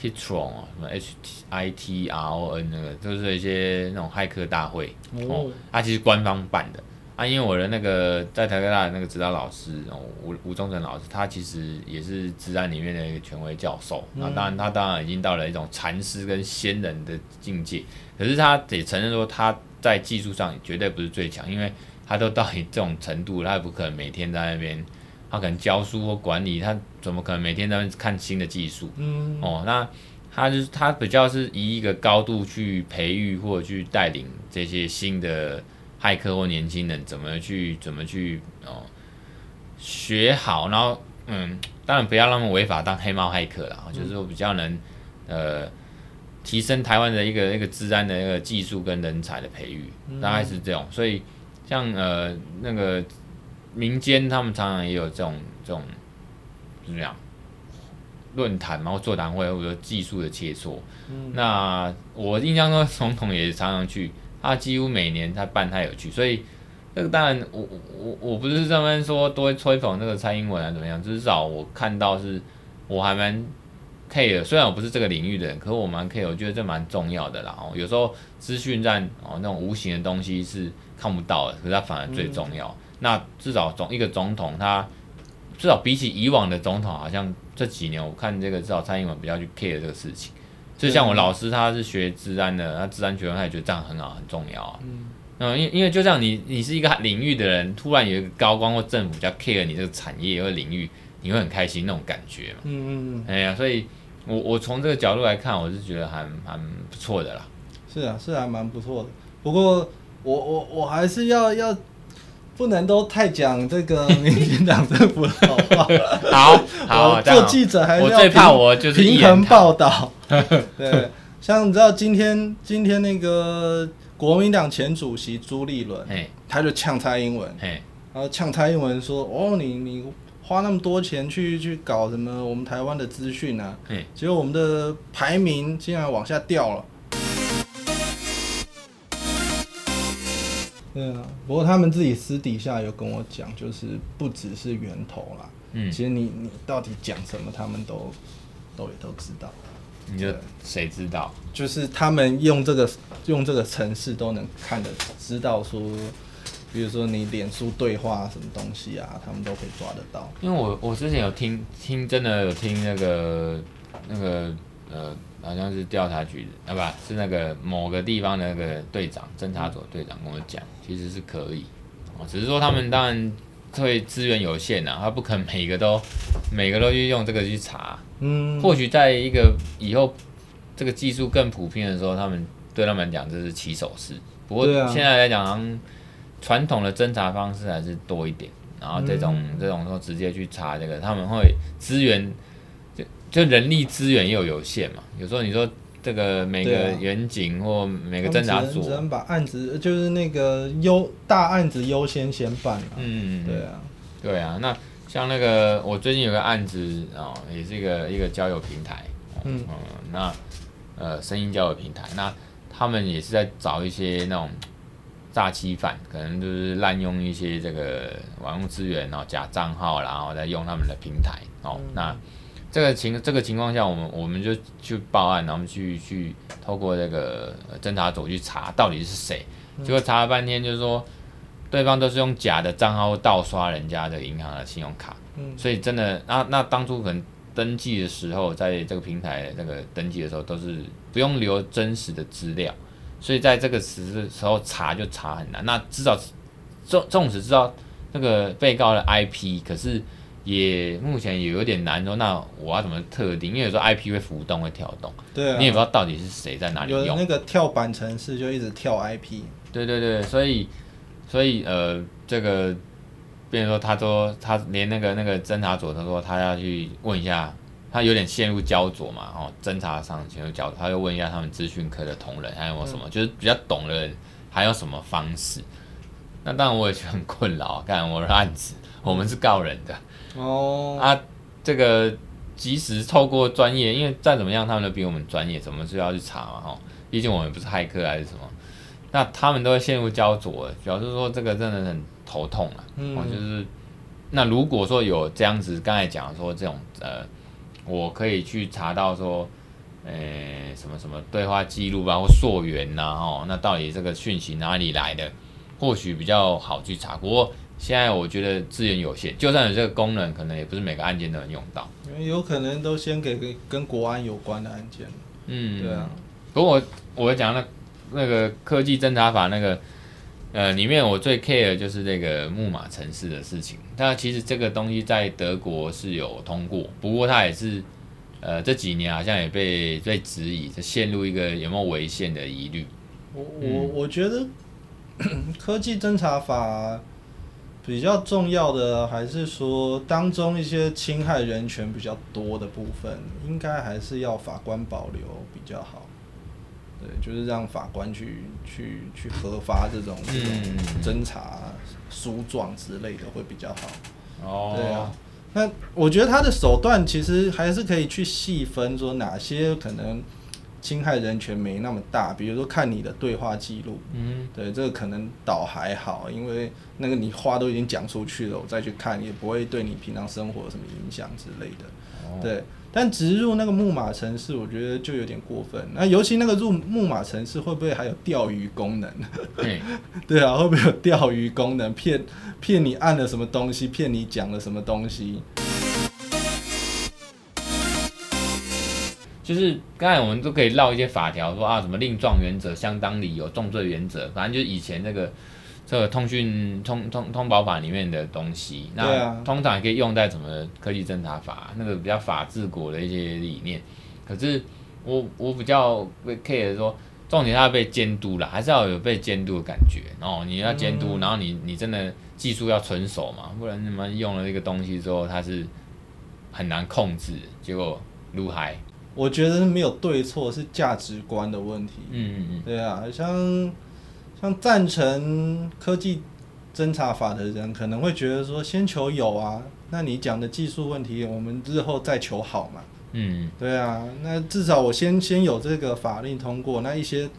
Hitron 啊，什么 H I T R O N 那个，都是一些那种骇客大会哦，哦。它其实官方办的啊，因为我的那个在台科大的那个指导老师哦，吴吴忠成老师，他其实也是资安里面的一个权威教授。那、嗯、当然他当然已经到了一种禅师跟仙人的境界，可是他得承认说他。在技术上绝对不是最强，因为他都到你这种程度，他也不可能每天在那边，他可能教书或管理，他怎么可能每天在那边看新的技术？嗯，哦，那他就是他比较是以一个高度去培育或者去带领这些新的骇客或年轻人怎么去怎么去哦学好，然后嗯，当然不要那么违法当黑猫骇客了，就是说比较能呃。提升台湾的一个一个治安的一个技术跟人才的培育，大概是这种。所以像呃那个民间，他们常常也有这种这种怎么样论坛，然后座谈会或者技术的切磋。嗯、那我印象中总统也常常去，他几乎每年他办他有去。所以这个当然我我我不是这么说多吹捧那个蔡英文啊怎么样，至少我看到是我还蛮。care，虽然我不是这个领域的人，可是我蛮 care，我觉得这蛮重要的啦。哦，有时候资讯站哦，那种无形的东西是看不到的，可是它反而最重要。嗯、那至少总一个总统，他至少比起以往的总统，好像这几年我看这个至少蔡英文比较去 care 这个事情。就像我老师，他是学治安的，他治安学院他也觉得这样很好，很重要啊。嗯。嗯，因因为就像你，你是一个领域的人，突然有一个高官或政府比较 care 你这个产业或领域。你会很开心那种感觉嘛？嗯嗯嗯。哎呀，所以我我从这个角度来看，我是觉得还蛮不错的啦。是啊，是还蛮不错的。不过我我我还是要要不能都太讲这个民进党政府的好话。好，好，做记者还是要我最怕我就是平衡报道。[laughs] 对，像你知道今天今天那个国民党前主席朱立伦，嘿他就呛蔡英文，嘿然后呛蔡英文说：“哦，你你。”花那么多钱去去搞什么？我们台湾的资讯啊，嘿结果我们的排名竟然往下掉了。对啊，不过他们自己私底下有跟我讲，就是不只是源头啦。嗯，其实你你到底讲什么，他们都都也都知道。你就谁知道？就是他们用这个用这个城市都能看得知道说，比如说你脸书对话什么东西啊，他们都可以抓得到。因为我我之前有听听真的有听那个那个呃，好像是调查局的啊，不是那个某个地方的那个队长侦查组队长跟我讲，其实是可以，只是说他们当然会资源有限啊，他不可能每个都每个都去用这个去查。嗯，或许在一个以后这个技术更普遍的时候，他们对他们讲这是起手式。不过现在来讲，传统的侦查方式还是多一点。然后这种、嗯、这种说直接去查这个，他们会资源就就人力资源又有限嘛。有时候你说这个每个远景或每个侦查组，只能把案子就是那个优大案子优先先办。嗯，对啊，对啊，那。像那个，我最近有个案子哦，也是一个一个交友平台，嗯，嗯那呃声音交友平台，那他们也是在找一些那种诈欺犯，可能就是滥用一些这个网络资源，然后假账号，然后再用他们的平台哦。嗯、那这个情这个情况下，我们我们就去报案，然后去去透过这个侦查组去查到底是谁，结果查了半天，就是说。对方都是用假的账号盗刷人家的银行的信用卡，嗯，所以真的，那那当初可能登记的时候，在这个平台那个登记的时候，都是不用留真实的资料，所以在这个时时候查就查很难。那至少纵纵使知道那个被告的 IP，可是也目前也有点难说。那我要怎么特定？因为有时候 IP 会浮动会跳动，对啊，你也不知道到底是谁在哪里用。有那个跳板城市就一直跳 IP，对对对，所以。所以呃，这个，比如说，他说他连那个那个侦查组，他说他要去问一下，他有点陷入焦灼嘛，哦，侦查上陷入焦灼，他就问一下他们资讯科的同仁还有没有什么，嗯、就是比较懂的人还有什么方式。那当然我也觉得很困扰，干我的案子，我们是告人的哦，啊，这个即使透过专业，因为再怎么样他们都比我们专业，怎么是要去查嘛，哈，毕竟我们不是骇客还是什么。那他们都会陷入焦灼，主要是说这个真的很头痛啊。嗯，就是那如果说有这样子，刚才讲说这种呃，我可以去查到说，呃，什么什么对话记录包括溯源呐，哦，那到底这个讯息哪里来的？或许比较好去查。不过现在我觉得资源有限，就算有这个功能，可能也不是每个案件都能用到。因为有可能都先给跟跟国安有关的案件。嗯，对啊。不过我我讲那。那个科技侦查法那个，呃，里面我最 care 就是这个木马城市的事情。但其实这个东西在德国是有通过，不过它也是，呃，这几年好像也被被质疑，就陷入一个有没有违宪的疑虑。我我我觉得 [clears throat] 科技侦查法比较重要的，还是说当中一些侵害人权比较多的部分，应该还是要法官保留比较好。对，就是让法官去去去核发这种这种侦查书状之类的会比较好。哦，对啊，那我觉得他的手段其实还是可以去细分，说哪些可能侵害人权没那么大，比如说看你的对话记录。嗯，对，这个可能倒还好，因为那个你话都已经讲出去了，我再去看也不会对你平常生活有什么影响之类的。哦，对。但植入那个木马城市，我觉得就有点过分。那尤其那个入木马城市会不会还有钓鱼功能？对，[laughs] 对啊，会不会有钓鱼功能？骗骗你按了什么东西？骗你讲了什么东西？就是刚才我们都可以绕一些法条，说啊什么令状原则、相当理由、重罪原则，反正就是以前那个。这个通讯通通通保法里面的东西，那通常也可以用在什么科技侦查法，那个比较法治国的一些理念。可是我我比较会 care 说，重点它要被监督了，还是要有被监督的感觉。哦，你要监督，然后你你真的技术要纯熟嘛，不然你们用了这个东西之后，它是很难控制，结果撸嗨。我觉得没有对错，是价值观的问题。嗯嗯嗯，对啊，像。像赞成科技侦查法的人可能会觉得说，先求有啊，那你讲的技术问题，我们日后再求好嘛。嗯，对啊，那至少我先先有这个法令通过，那一些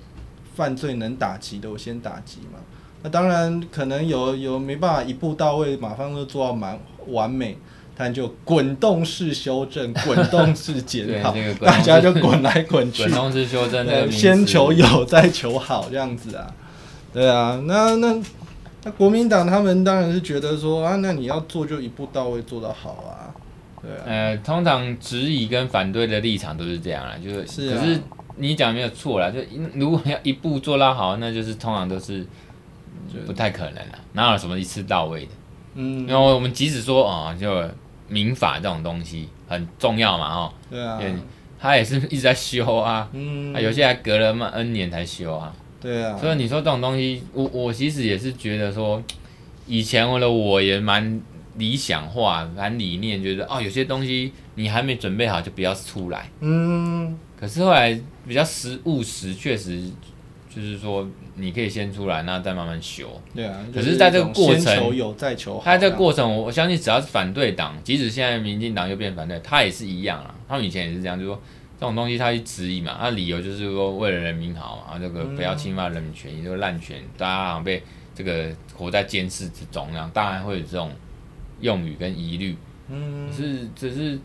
犯罪能打击的，我先打击嘛。那当然可能有有没办法一步到位，马上就做到蛮完美，它就滚动式修正，滚动式检讨，大家就滚来滚去。滚动式修正，先求有再求好这样子啊，对啊，那那那国民党他们当然是觉得说啊，那你要做就一步到位做到好啊，对啊。呃，通常质疑跟反对的立场都是这样啊，就是，是啊、可是你讲没有错啦，就如果要一步做到好，那就是通常都是不太可能了，哪有什么一次到位的？嗯，然后我们即使说啊、哦，就。民法这种东西很重要嘛，哦，对啊，他也是一直在修啊，嗯，有些还隔了嘛 N 年才修啊，对啊，所以你说这种东西，我我其实也是觉得说，以前我的我也蛮理想化，蛮理念，觉得哦，有些东西你还没准备好就不要出来，嗯，可是后来比较实务实，确实。就是说，你可以先出来，那再慢慢修。对啊，可是在这个过程，求有再求好。他这个过程，我相信只要是反对党，即使现在民进党又变反对，他也是一样啊。他们以前也是这样，就是说这种东西他去质疑嘛，他理由就是说为了人民好嘛，这个不要侵犯人民权益，这个滥权，大家好像被这个活在监视之中，那样当然会有这种用语跟疑虑。嗯，是只是。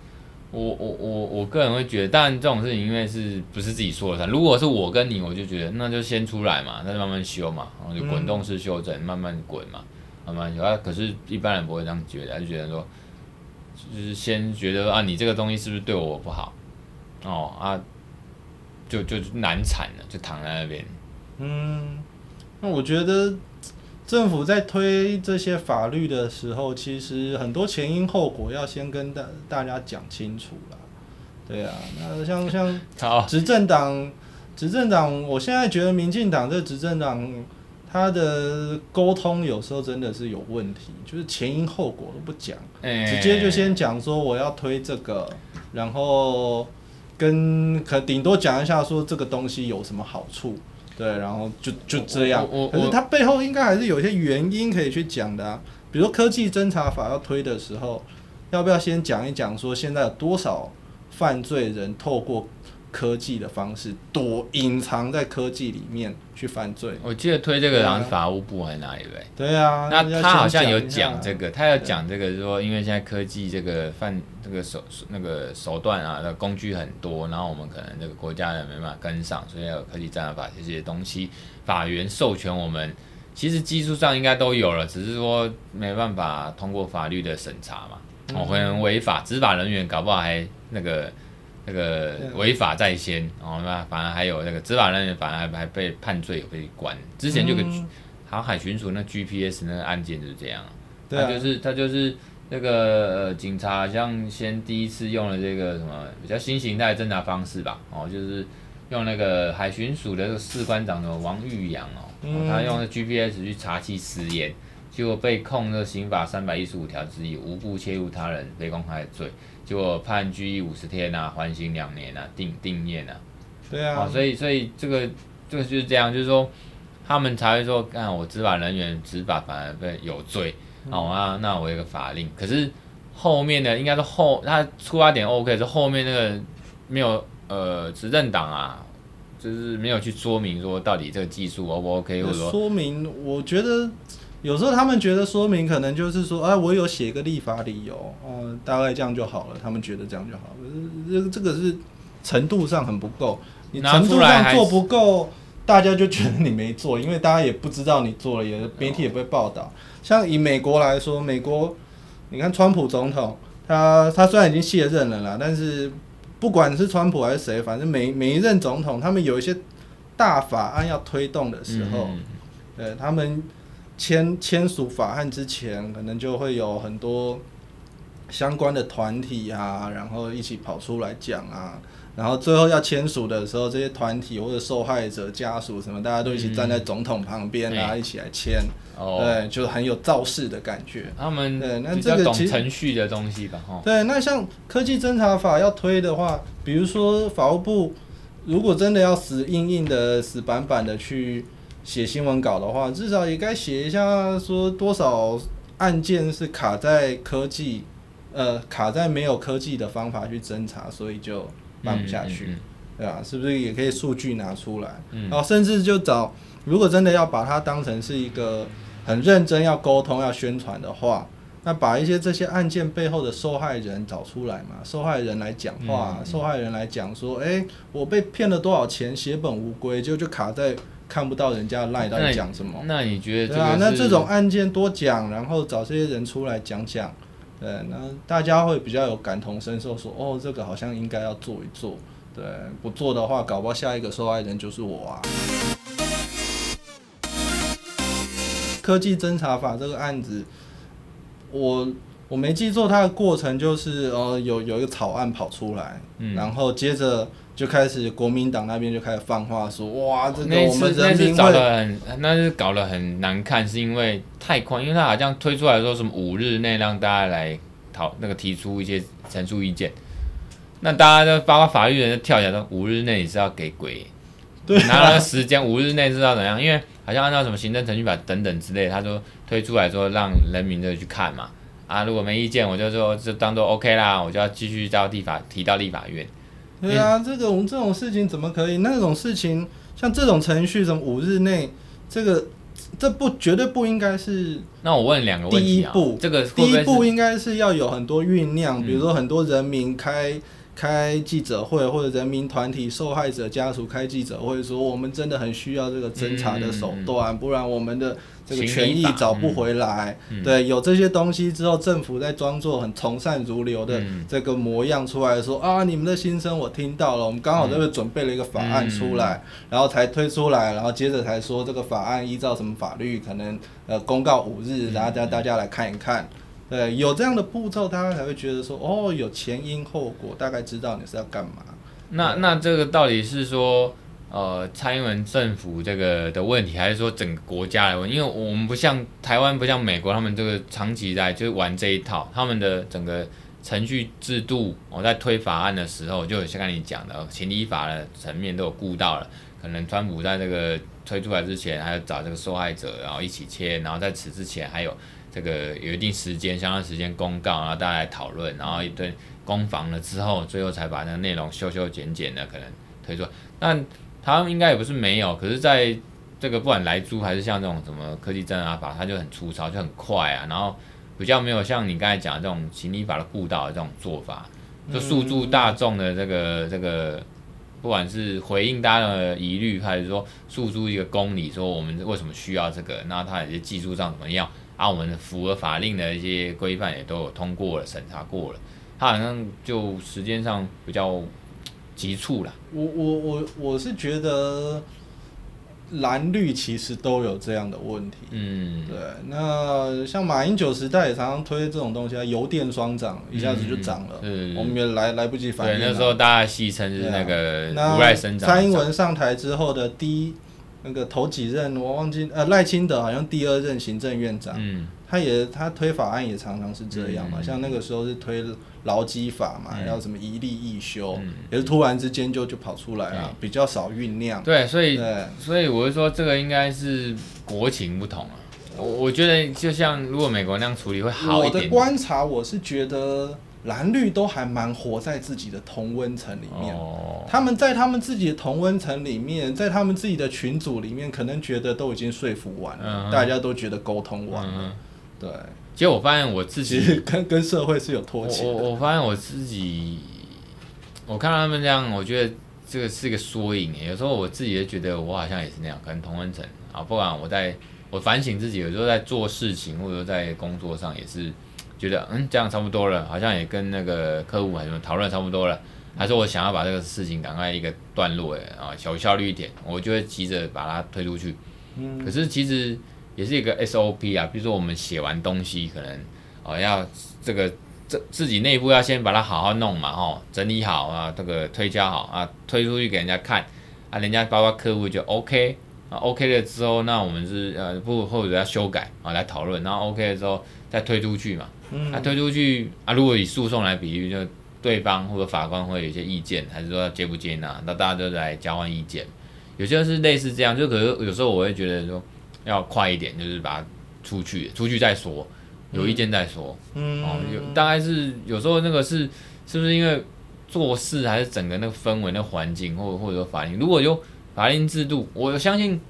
我我我我个人会觉得，但这种事情因为是不是自己说了算。如果是我跟你，我就觉得那就先出来嘛，那就慢慢修嘛，然后就滚动式修正，慢慢滚嘛，慢慢修啊。可是一般人不会这样觉得，他就觉得说，就是先觉得啊，你这个东西是不是对我不好？哦啊，就就难产了，就躺在那边。嗯，那我觉得。政府在推这些法律的时候，其实很多前因后果要先跟大大家讲清楚啦。对啊，那像像执政党，执政党，我现在觉得民进党这执政党，他的沟通有时候真的是有问题，就是前因后果都不讲，直接就先讲说我要推这个，然后跟可顶多讲一下说这个东西有什么好处。对，然后就就这样。可是它背后应该还是有一些原因可以去讲的啊，比如科技侦查法要推的时候，要不要先讲一讲说现在有多少犯罪人透过科技的方式躲隐藏在科技里面去犯罪。我记得推这个好像是法务部还是哪里位？对啊，那他好像有讲这个，他要讲这个，就是说因为现在科技这个犯这个手那个手段啊的工具很多，然后我们可能这个国家也没办法跟上，所以要有科技侦查法这些东西，法源授权我们，其实技术上应该都有了，只是说没办法通过法律的审查嘛，哦，可能违法，执法人员搞不好还那个。那个违法在先，哦那反而还有那个执法人员，反而还还被判罪，有被关。之前就个航海巡署那 GPS 那个案件就是这样，他就是他就是那个呃警察，像先第一次用了这个什么比较新型态侦查方式吧，哦，就是用那个海巡署的这个士官长的王玉阳哦，他用那 GPS 去查缉私烟，结果被控那刑法三百一十五条之一无故切入他人非公开的罪。结果判拘役五十天啊，缓刑两年啊，定定谳啊。对啊。所以所以这个这个就是这样，就是说他们才会说，看我执法人员执法反而被有罪，好、嗯、啊，那我有个法令。可是后面的应该是后他出发点 OK，是后面那个没有呃执政党啊，就是没有去说明说到底这个技术 O 不 OK，或者说说明，我觉得。有时候他们觉得说明可能就是说，哎，我有写个立法理由，哦，大概这样就好了。他们觉得这样就好了。这这个是程度上很不够，你程度上做不够，大家就觉得你没做，因为大家也不知道你做了，也媒体也不会报道。像以美国来说，美国你看川普总统，他他虽然已经卸任了啦，但是不管是川普还是谁，反正每每一任总统，他们有一些大法案要推动的时候，呃，他们。签签署法案之前，可能就会有很多相关的团体啊，然后一起跑出来讲啊，然后最后要签署的时候，这些团体或者受害者家属什么，大家都一起站在总统旁边啊，嗯、一起来签，哦、对，就很有造势的感觉。他们对，那这个其实程序的东西吧，对，那像科技侦查法要推的话，比如说法务部如果真的要死硬硬的、死板板的去。写新闻稿的话，至少也该写一下，说多少案件是卡在科技，呃，卡在没有科技的方法去侦查，所以就办不下去，嗯嗯嗯、对吧？是不是也可以数据拿出来？嗯、然后甚至就找，如果真的要把它当成是一个很认真要沟通、要宣传的话，那把一些这些案件背后的受害人找出来嘛，受害人来讲话，嗯、受害人来讲说，哎、欸，我被骗了多少钱，血本无归，就就卡在看不到人家赖到底讲什么那。那你觉得对啊？那这种案件多讲，然后找这些人出来讲讲，对，那大家会比较有感同身受说，说哦，这个好像应该要做一做，对，不做的话，搞不好下一个受害人就是我啊。科技侦查法这个案子。我我没记错，它的过程就是呃有有一个草案跑出来，嗯、然后接着就开始国民党那边就开始放话说，哇，这个我们人民会，很那是搞得很难看，是因为太宽，因为他好像推出来说什么五日内让大家来讨那个提出一些陈述意见，那大家就包括法律人就跳起来说五日内你是要给鬼，对、啊，拿了时间五日内是要怎样？因为好像按照什么行政程序法等等之类，他说推出来说让人民的去看嘛，啊，如果没意见，我就说就当做 OK 啦，我就要继续到立法提到立法院。对啊，这种这种事情怎么可以？那种事情像这种程序，什么五日内，这个这不绝对不应该是。那我问两个问题啊，第一步，这个第一步应该是要有很多酝酿，比如说很多人民开。开记者会或者人民团体受害者家属开记者会说，我们真的很需要这个侦查的手段，不然我们的这个权益找不回来。对，有这些东西之后，政府在装作很从善如流的这个模样出来说啊，你们的心声我听到了，我们刚好这边准备了一个法案出来，然后才推出来，然后接着才说这个法案依照什么法律可能呃公告五日，然后大大家来看一看。对，有这样的步骤，大家才会觉得说，哦，有前因后果，大概知道你是要干嘛。那那这个到底是说，呃，蔡英文政府这个的问题，还是说整个国家的问题？因为我们不像台湾，不像美国，他们这个长期在就是玩这一套，他们的整个程序制度，我在推法案的时候，就像刚才你讲的，情理法的层面都有顾到了。可能川普在这个推出来之前，还要找这个受害者，然后一起签，然后在此之前还有。这个有一定时间，相当时间公告，然后大家来讨论，然后一顿攻防了之后，最后才把那个内容修修剪剪的可能推出来。但他们应该也不是没有，可是在这个不管来租还是像这种什么科技证啊法，它就很粗糙，就很快啊，然后比较没有像你刚才讲的这种行李法的顾导的这种做法，就诉诸大众的这个这个，不管是回应大家的疑虑，还是说诉诸一个公理，说我们为什么需要这个，那它也是技术上怎么样？啊，我们符合法令的一些规范也都有通过了，审查过了，他好像就时间上比较急促了。我我我我是觉得蓝绿其实都有这样的问题。嗯，对。那像马英九时代也常常推这种东西啊，油电双涨，一下子就涨了，嗯、我们也来来不及反应。对，那时候大家戏称是那个无赖生长。蔡英文上台之后的第一。那个头几任我忘记，呃，赖清德好像第二任行政院长，嗯，他也他推法案也常常是这样嘛，嗯、像那个时候是推劳基法嘛，嗯、要什么一例一修，嗯、也是突然之间就就跑出来了，嗯、比较少酝酿。对，所以对。所以我就说这个应该是国情不同啊，我我觉得就像如果美国那样处理会好一，点。我的观察我是觉得。蓝绿都还蛮活在自己的同温层里面，哦、他们在他们自己的同温层里面，在他们自己的群组里面，可能觉得都已经说服完了，嗯、大家都觉得沟通完了。嗯、对，结果我发现我自己跟跟社会是有脱节的。我我发现我自己，我看到他们这样，我觉得这个是一个缩影。有时候我自己也觉得我好像也是那样，可能同温层啊。不管我在我反省自己，有时候在做事情或者在工作上也是。觉得嗯，这样差不多了，好像也跟那个客户还是讨论差不多了，还是我想要把这个事情赶快一个段落诶啊，小效率一点，我就会急着把它推出去。嗯，可是其实也是一个 SOP 啊，比如说我们写完东西，可能哦要这个这自己内部要先把它好好弄嘛，哦，整理好啊，这个推销好啊，推出去给人家看啊，人家包括客户就 OK 啊，OK 了之后，那我们是呃不或者要修改啊来讨论，然后 OK 了之后再推出去嘛。他、啊、推出去啊，如果以诉讼来比喻，就对方或者法官会有一些意见，还是说接不接纳，那大家都来交换意见。有些是类似这样，就可是有时候我会觉得说要快一点，就是把它出去，出去再说，有意见再说。嗯，哦，有大概是有时候那个是是不是因为做事还是整个那个氛围、那环境，或者或者说法令，如果有法令制度，我相信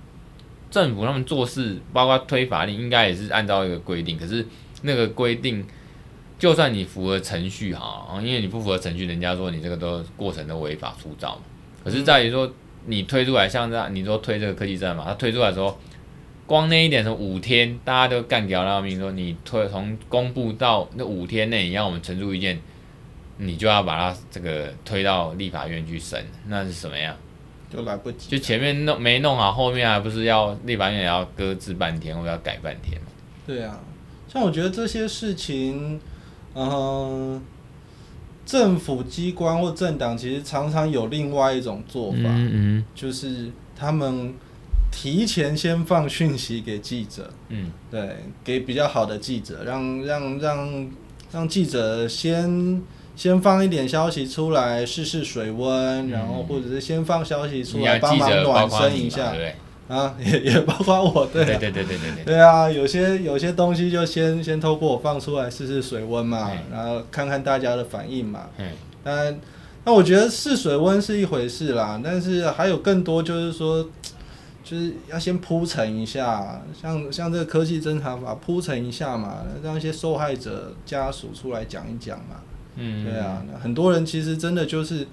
政府他们做事，包括推法令，应该也是按照一个规定，可是。那个规定，就算你符合程序哈，因为你不符合程序，人家说你这个都过程都违法出造嘛。可是在于说你推出来，像这样你说推这个科技战嘛，他推出来的时候，光那一点是五天，大家都干掉了命，说你推从公布到那五天内，你要我们陈述意见，你就要把它这个推到立法院去审，那是什么样？就来不及，就前面弄没弄好，后面还不是要立法院也要搁置半天，或者要改半天？对啊，像我觉得这些事情，嗯、呃，政府机关或政党其实常常有另外一种做法，嗯嗯，就是他们提前先放讯息给记者，嗯，对，给比较好的记者，让让让让记者先。先放一点消息出来试试水温，嗯，然后或者是先放消息出来帮忙暖身一下，啊，也也包括我，对，对对对对对对。啊，有些有些东西就先先透过我放出来试试水温嘛，然后看看大家的反应嘛，嗯，但那我觉得试水温是一回事啦，但是还有更多就是说，就是要先铺陈一下，像像这个科技侦查法铺陈一下嘛，让一些受害者家属出来讲一讲嘛。嗯，对啊，很多人其实真的就是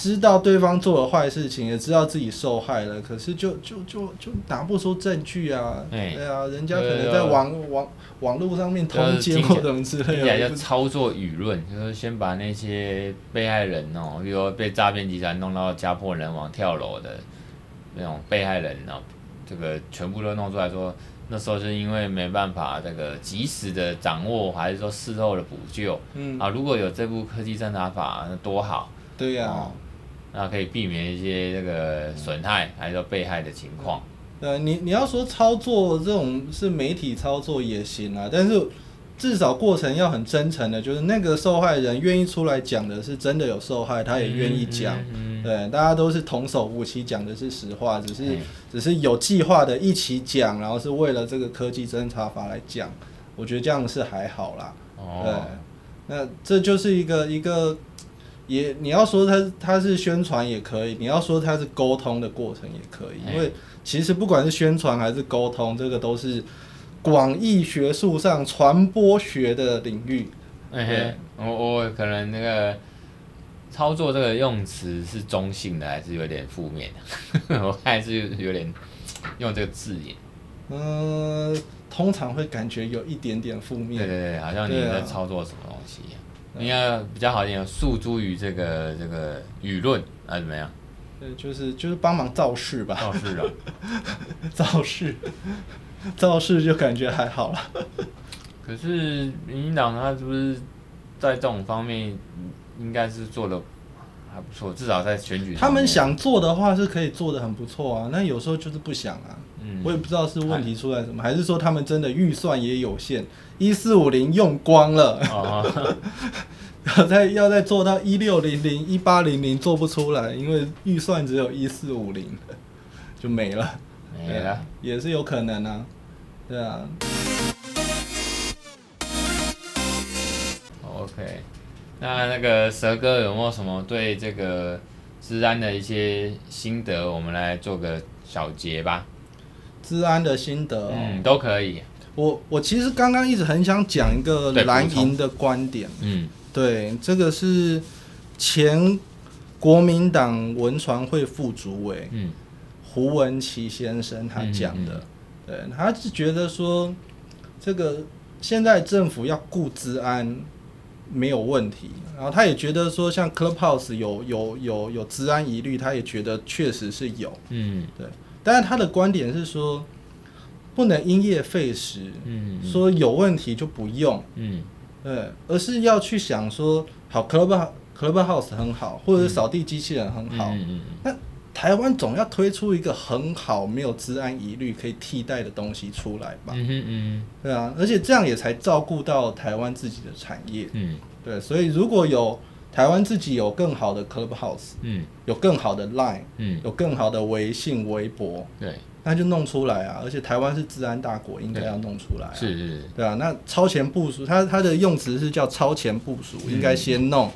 知道对方做了坏事情，也知道自己受害了，可是就就就就拿不出证据啊。对啊，人家可能在网网网络上面通奸或什么之类的。听起来就操作舆论，就是先把那些被害人哦，比如说被诈骗集团弄到家破人亡、跳楼的那种被害人哦，这个全部都弄出来说。那时候是因为没办法这个及时的掌握，还是说事后的补救？嗯啊，如果有这部科技侦查法，那多好。对呀、啊哦，那可以避免一些这个损害，还是说被害的情况。呃，你你要说操作这种是媒体操作也行啊，但是。至少过程要很真诚的，就是那个受害人愿意出来讲的是真的有受害，他也愿意讲。嗯嗯嗯、对，大家都是同手无欺，讲的是实话，只是、嗯、只是有计划的一起讲，然后是为了这个科技侦查法来讲。我觉得这样是还好啦。哦。对。那这就是一个一个，也你要说它它是宣传也可以，你要说它是沟通的过程也可以，因为其实不管是宣传还是沟通，这个都是。广义学术上传播学的领域，嘿嘿，我我可能那个操作这个用词是中性的，还是有点负面的？[laughs] 我还是有点用这个字眼。嗯，通常会感觉有一点点负面。对对对，好像你在操作什么东西一样。应该比较好一点，诉诸于这个这个舆论还是怎么样？对，就是就是帮忙造势吧。造势啊，[laughs] 造势。造势就感觉还好了，可是民进党他是不是在这种方面应该是做的还不错，至少在选举。他们想做的话是可以做的很不错啊，那有时候就是不想啊。嗯，我也不知道是问题出在什么，还是说他们真的预算也有限，一四五零用光了，哦、[laughs] 要再要再做到一六零零、一八零零做不出来，因为预算只有一四五零，就没了。没了，也是有可能啊，对啊。OK，那那个蛇哥有没有什么对这个治安的一些心得？我们来做个小结吧。治安的心得，哦，嗯，都可以。我我其实刚刚一直很想讲一个蓝营的观点，嗯，对，这个是前国民党文传会副主委，嗯。胡文琪先生他讲的，嗯嗯，对，他是觉得说，这个现在政府要顾治安没有问题，然后他也觉得说，像 Clubhouse 有有有有治安疑虑，他也觉得确实是有，嗯，对，但是他的观点是说，不能因噎废食，嗯，说有问题就不用，嗯，对，而是要去想说，好 Clubhouse Clubhouse 很好，或者是扫地机器人很好，嗯嗯，那。台湾总要推出一个很好、没有治安疑虑可以替代的东西出来吧？嗯哼嗯，对啊，而且这样也才照顾到台湾自己的产业。嗯，对，所以如果有台湾自己有更好的 Clubhouse，嗯，有更好的 Line，嗯，有更好的微信、微博，对，那就弄出来啊！而且台湾是治安大国，应该要弄出来啊。是是，对啊，那超前部署，它它的用词是叫超前部署，应该先弄。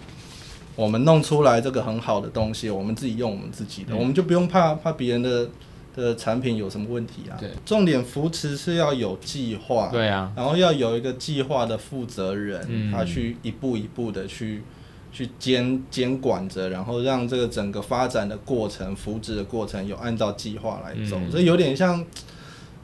我们弄出来这个很好的东西，我们自己用我们自己的，嗯、我们就不用怕怕别人的的产品有什么问题啊？对，重点扶持是要有计划，对啊，然后要有一个计划的负责人，嗯、他去一步一步的去去监监管着，然后让这个整个发展的过程、扶植的过程有按照计划来走，所以、嗯、有点像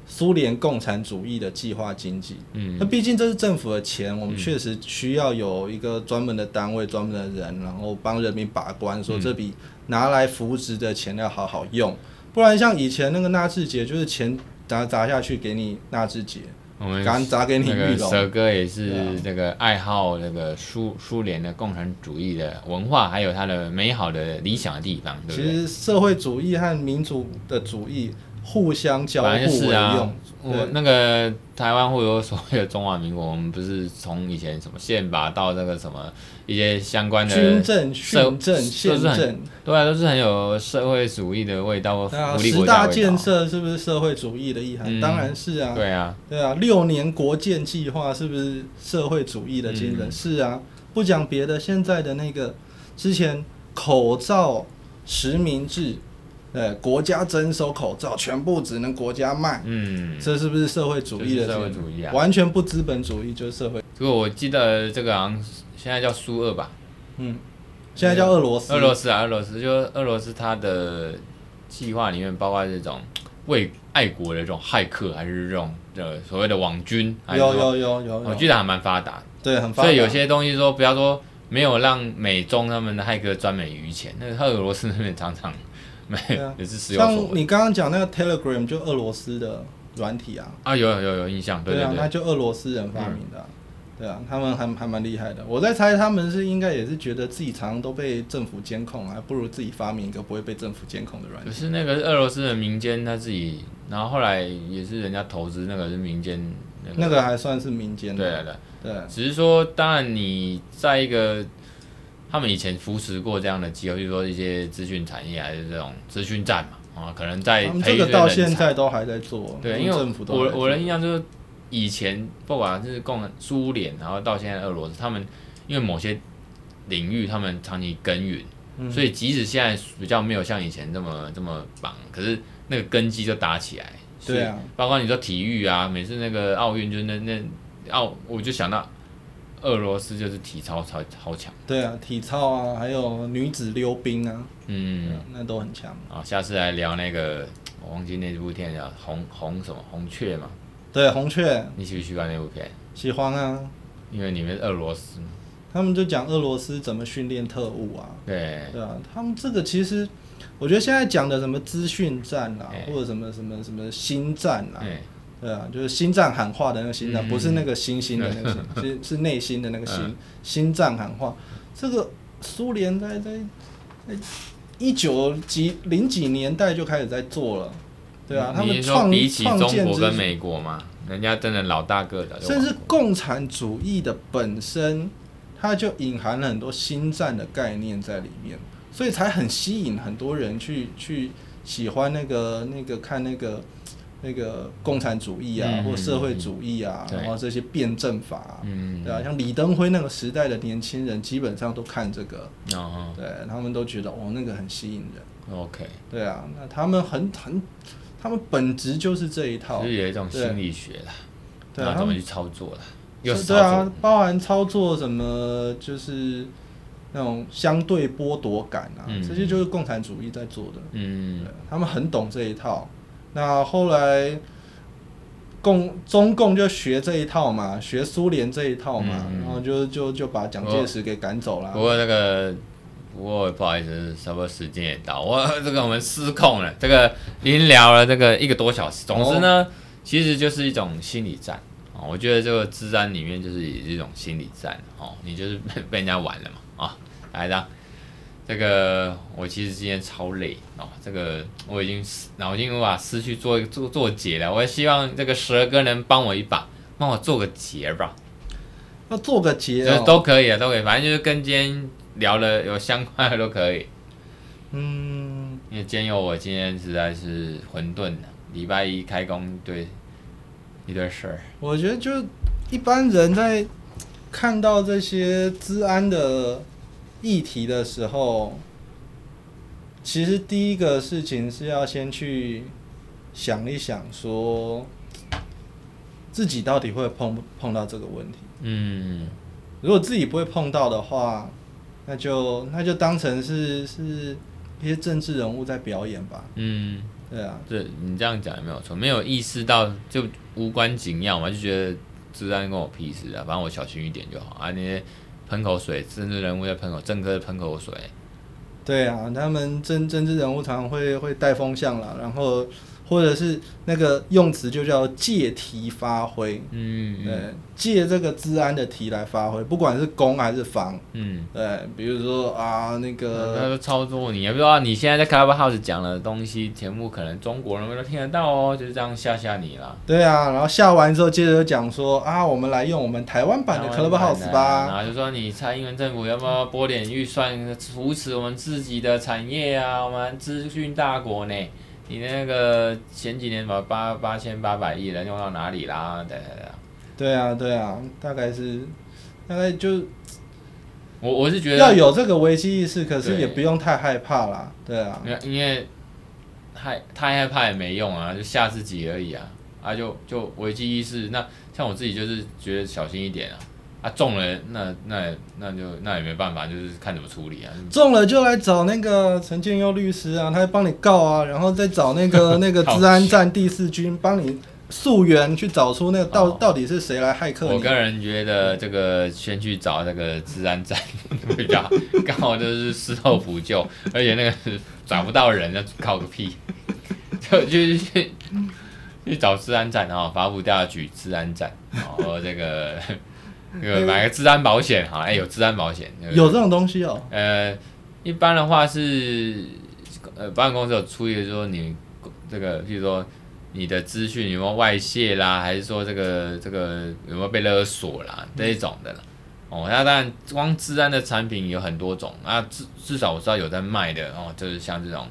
苏联共产主义的计划经济。嗯，那毕竟这是政府的钱，我们确实需要有一个专门的单位、专门的人，然后帮人民把关，说这笔拿来扶植的钱要好好用。不然像以前那个纳智捷，就是钱砸砸下去给你纳智捷，我们刚砸给你玉龙。蛇哥也是这个爱好那个苏苏联的共产主义的文化，还有他的美好的理想的地方，对不对？其实社会主义和民主的主义互相交互为用。我那个台湾会有所谓的中华民国，我们不是从以前什么宪法到那个什么一些相关的军政、训政、宪政，对啊，都是很有社会主义的味道。啊，十大建设是不是社会主义的意涵？嗯、当然是啊。对啊，对啊，六年国建计划是不是社会主义的精神？嗯、是啊，不讲别的，现在的那个之前口罩实名制。对，国家征收口罩，全部只能国家卖。嗯，这是不是社会主义的社会主义啊？完全不资本主义，就是社会。这个我记得这个好像现在叫苏俄吧？嗯，现在叫俄罗斯。俄罗斯啊，俄罗斯就俄罗斯，它的计划里面包括这种为爱国的这种骇客，还是这种的所谓的网军？有有有有，有，我记得还蛮发达。对，很发达。所以有些东西说不要说没有让美中他们的骇客赚美余钱，那个俄罗斯那边常常。没有，也是像你刚刚讲那个 Telegram 就俄罗斯的软体啊，啊有有有印象，对对对，那就俄罗斯人发明的，啊，对啊，他们还还蛮厉害的。我在猜他们是应该也是觉得自己常常都被政府监控，还不如自己发明一个不会被政府监控的软体。可是那个俄罗斯的民间他自己，然后后来也是人家投资，那个是民间，那个，那个还算是民间的，对对对，对。只是说当然你在一个。他们以前扶持过这样的机构，就是说一些资讯产业还是这种资讯站嘛，啊，可能在培这个到现在都还在做。对，因为政府都我我的印象就是以前不管是共苏联，然后到现在俄罗斯，他们因为某些领域他们长期耕耘，嗯、所以即使现在比较没有像以前这么这么棒，可是那个根基就打起来。对啊，包括你说体育啊，每次那个奥运就那那奥，我就想到。俄罗斯就是体操超超强，对啊，体操啊，还有女子溜冰啊，嗯，那都很强。好，下次来聊那个，我忘记那部片叫红红什么红雀嘛？对，红雀。你喜不喜欢那部片？喜欢啊，因为里面是俄罗斯，他们就讲俄罗斯怎么训练特务啊。对，对啊，他们这个其实，我觉得现在讲的什么资讯战啊，欸、或者什么什么什么新战啊。欸对啊，就是心脏喊话的那个心脏，嗯、不是那个星星的那个是是内心的那个心。嗯、心脏喊话，这个苏联在在在一九几零几年代就开始在做了，对啊，他们创比起中国跟美国嘛，人家真的老大个的。甚至共产主义的本身，它就隐含了很多心战的概念在里面，所以才很吸引很多人去去喜欢那个那个看那个。那个共产主义啊，或社会主义啊，然后这些辩证法啊，对啊，像李登辉那个时代的年轻人，基本上都看这个，对，他们都觉得哦，那个很吸引人。OK，对啊，那他们很很，他们本质就是这一套，是有一种心理学啦，对啊，怎么去操作了？有对啊，包含操作什么，就是那种相对剥夺感啊，这些就是共产主义在做的。嗯，他们很懂这一套。那后来共中共就学这一套嘛，学苏联这一套嘛，嗯、然后就就就把蒋介石给赶走了。不过那个，不过不好意思，差不多时间也到，我这个我们失控了，这个已经聊了这个一个多小时。总之呢，哦、其实就是一种心理战啊，我觉得这个治安里面就是也是一种心理战哦，你就是被被人家玩了嘛啊，来这样。这个我其实今天超累哦，这个我已经脑筋无法思绪做做做结了。我也希望这个蛇哥能帮我一把，帮我做个结吧。要做个结、哦，都可以啊，都可以，反正就是跟今天聊的有相关的都可以。嗯，因为今天有我今天实在是混沌的，礼拜一开工，对一堆事儿。我觉得就一般人在看到这些治安的。议题的时候，其实第一个事情是要先去想一想，说自己到底会碰碰到这个问题。嗯，如果自己不会碰到的话，那就那就当成是是一些政治人物在表演吧。嗯，对啊，对你这样讲也没有错，没有意识到就无关紧要嘛，就觉得治安跟我屁事啊，反正我小心一点就好啊。那些喷口水，政治人物在喷口，政客要喷口水。对啊，他们政政治人物常常会会带风向啦，然后。或者是那个用词就叫借题发挥，嗯，对，借这个治安的题来发挥，不管是攻还是防，嗯，对，比如说啊，那个他说操作你，也不知道你现在在 Clubhouse 讲的东西全部，可能中国人都听得到哦，就是这样吓吓你啦。对啊，然后吓完之后，接着就讲说啊，我们来用我们台湾版的 Clubhouse 吧，然后就说你蔡英文政府要不要拨点预算扶持我们自己的产业啊，我们资讯大国呢？你那个前几年把八八千八百亿人用到哪里啦？对对对啊，对啊，大概是，大概就，我我是觉得要有这个危机意识，可是也不用太害怕啦。对啊，因为因为太太害怕也没用啊，就吓自己而已啊，啊就就危机意识，那像我自己就是觉得小心一点啊。啊中了，那那那就那也没办法，就是看怎么处理啊。中了就来找那个陈建佑律师啊，他会帮你告啊，然后再找那个 [laughs] 那个治安站第四军帮你溯源，去找出那个到、哦、到底是谁来骇客。我个人觉得这个先去找那个治安站 [laughs] 比较好，刚好就是事后补救，而且那个找不到人，那靠个屁，就 [laughs] 就去去找治安站，然后发布调查局治安站，然后这个。[laughs] 那个买个治安保险哈，哎、欸，有治安保险，有这种东西哦。呃，一般的话是，呃，保险公司有出一个说你这个，譬如说你的资讯有没有外泄啦，还是说这个这个有没有被勒索啦这一种的啦。哦，那当然光治安的产品有很多种那，至至少我知道有在卖的哦，就是像这种，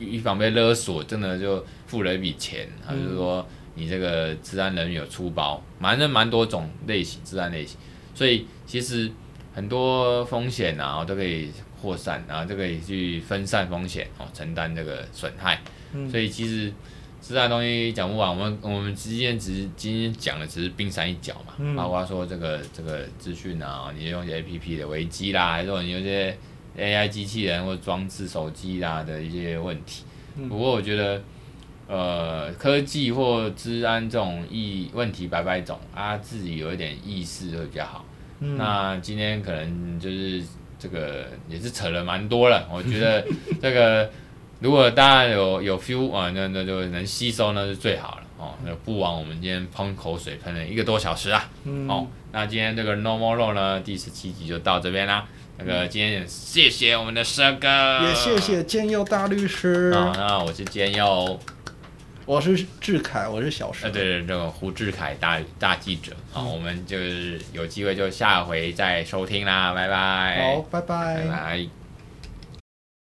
以防被勒索，真的就付了一笔钱，还是说。嗯你这个治安人员有出包，蛮正蛮多种类型，治安类型，所以其实很多风险啊，都可以扩散，然后都可以去分散风险哦，承担这个损害。嗯、所以其实治安东西讲不完，我们我们之间只是今天讲的只是冰山一角嘛，嗯、包括说这个这个资讯啊，你用一些 APP 的危机啦，还是说你有些 AI 机器人或装置手机啦的一些问题。不过我觉得。呃，科技或治安这种意问题百百种啊，自己有一点意识会比较好。嗯、那今天可能就是这个也是扯了蛮多了，我觉得 [laughs] 这个如果大家有有 feel 啊，那那就能吸收那是最好了哦。那不枉我们今天喷口水喷了一个多小时啊。嗯、哦，那今天这个 No More 呢，第十七集就到这边啦。那个今天也谢谢我们的蛇哥，也谢谢建佑大律师。好，那我是建佑。我是志凯，我是小石。呃，对对，这个胡志凯大大记者，好，嗯，我们就是有机会就下回再收听啦，拜拜。好，拜拜。拜拜。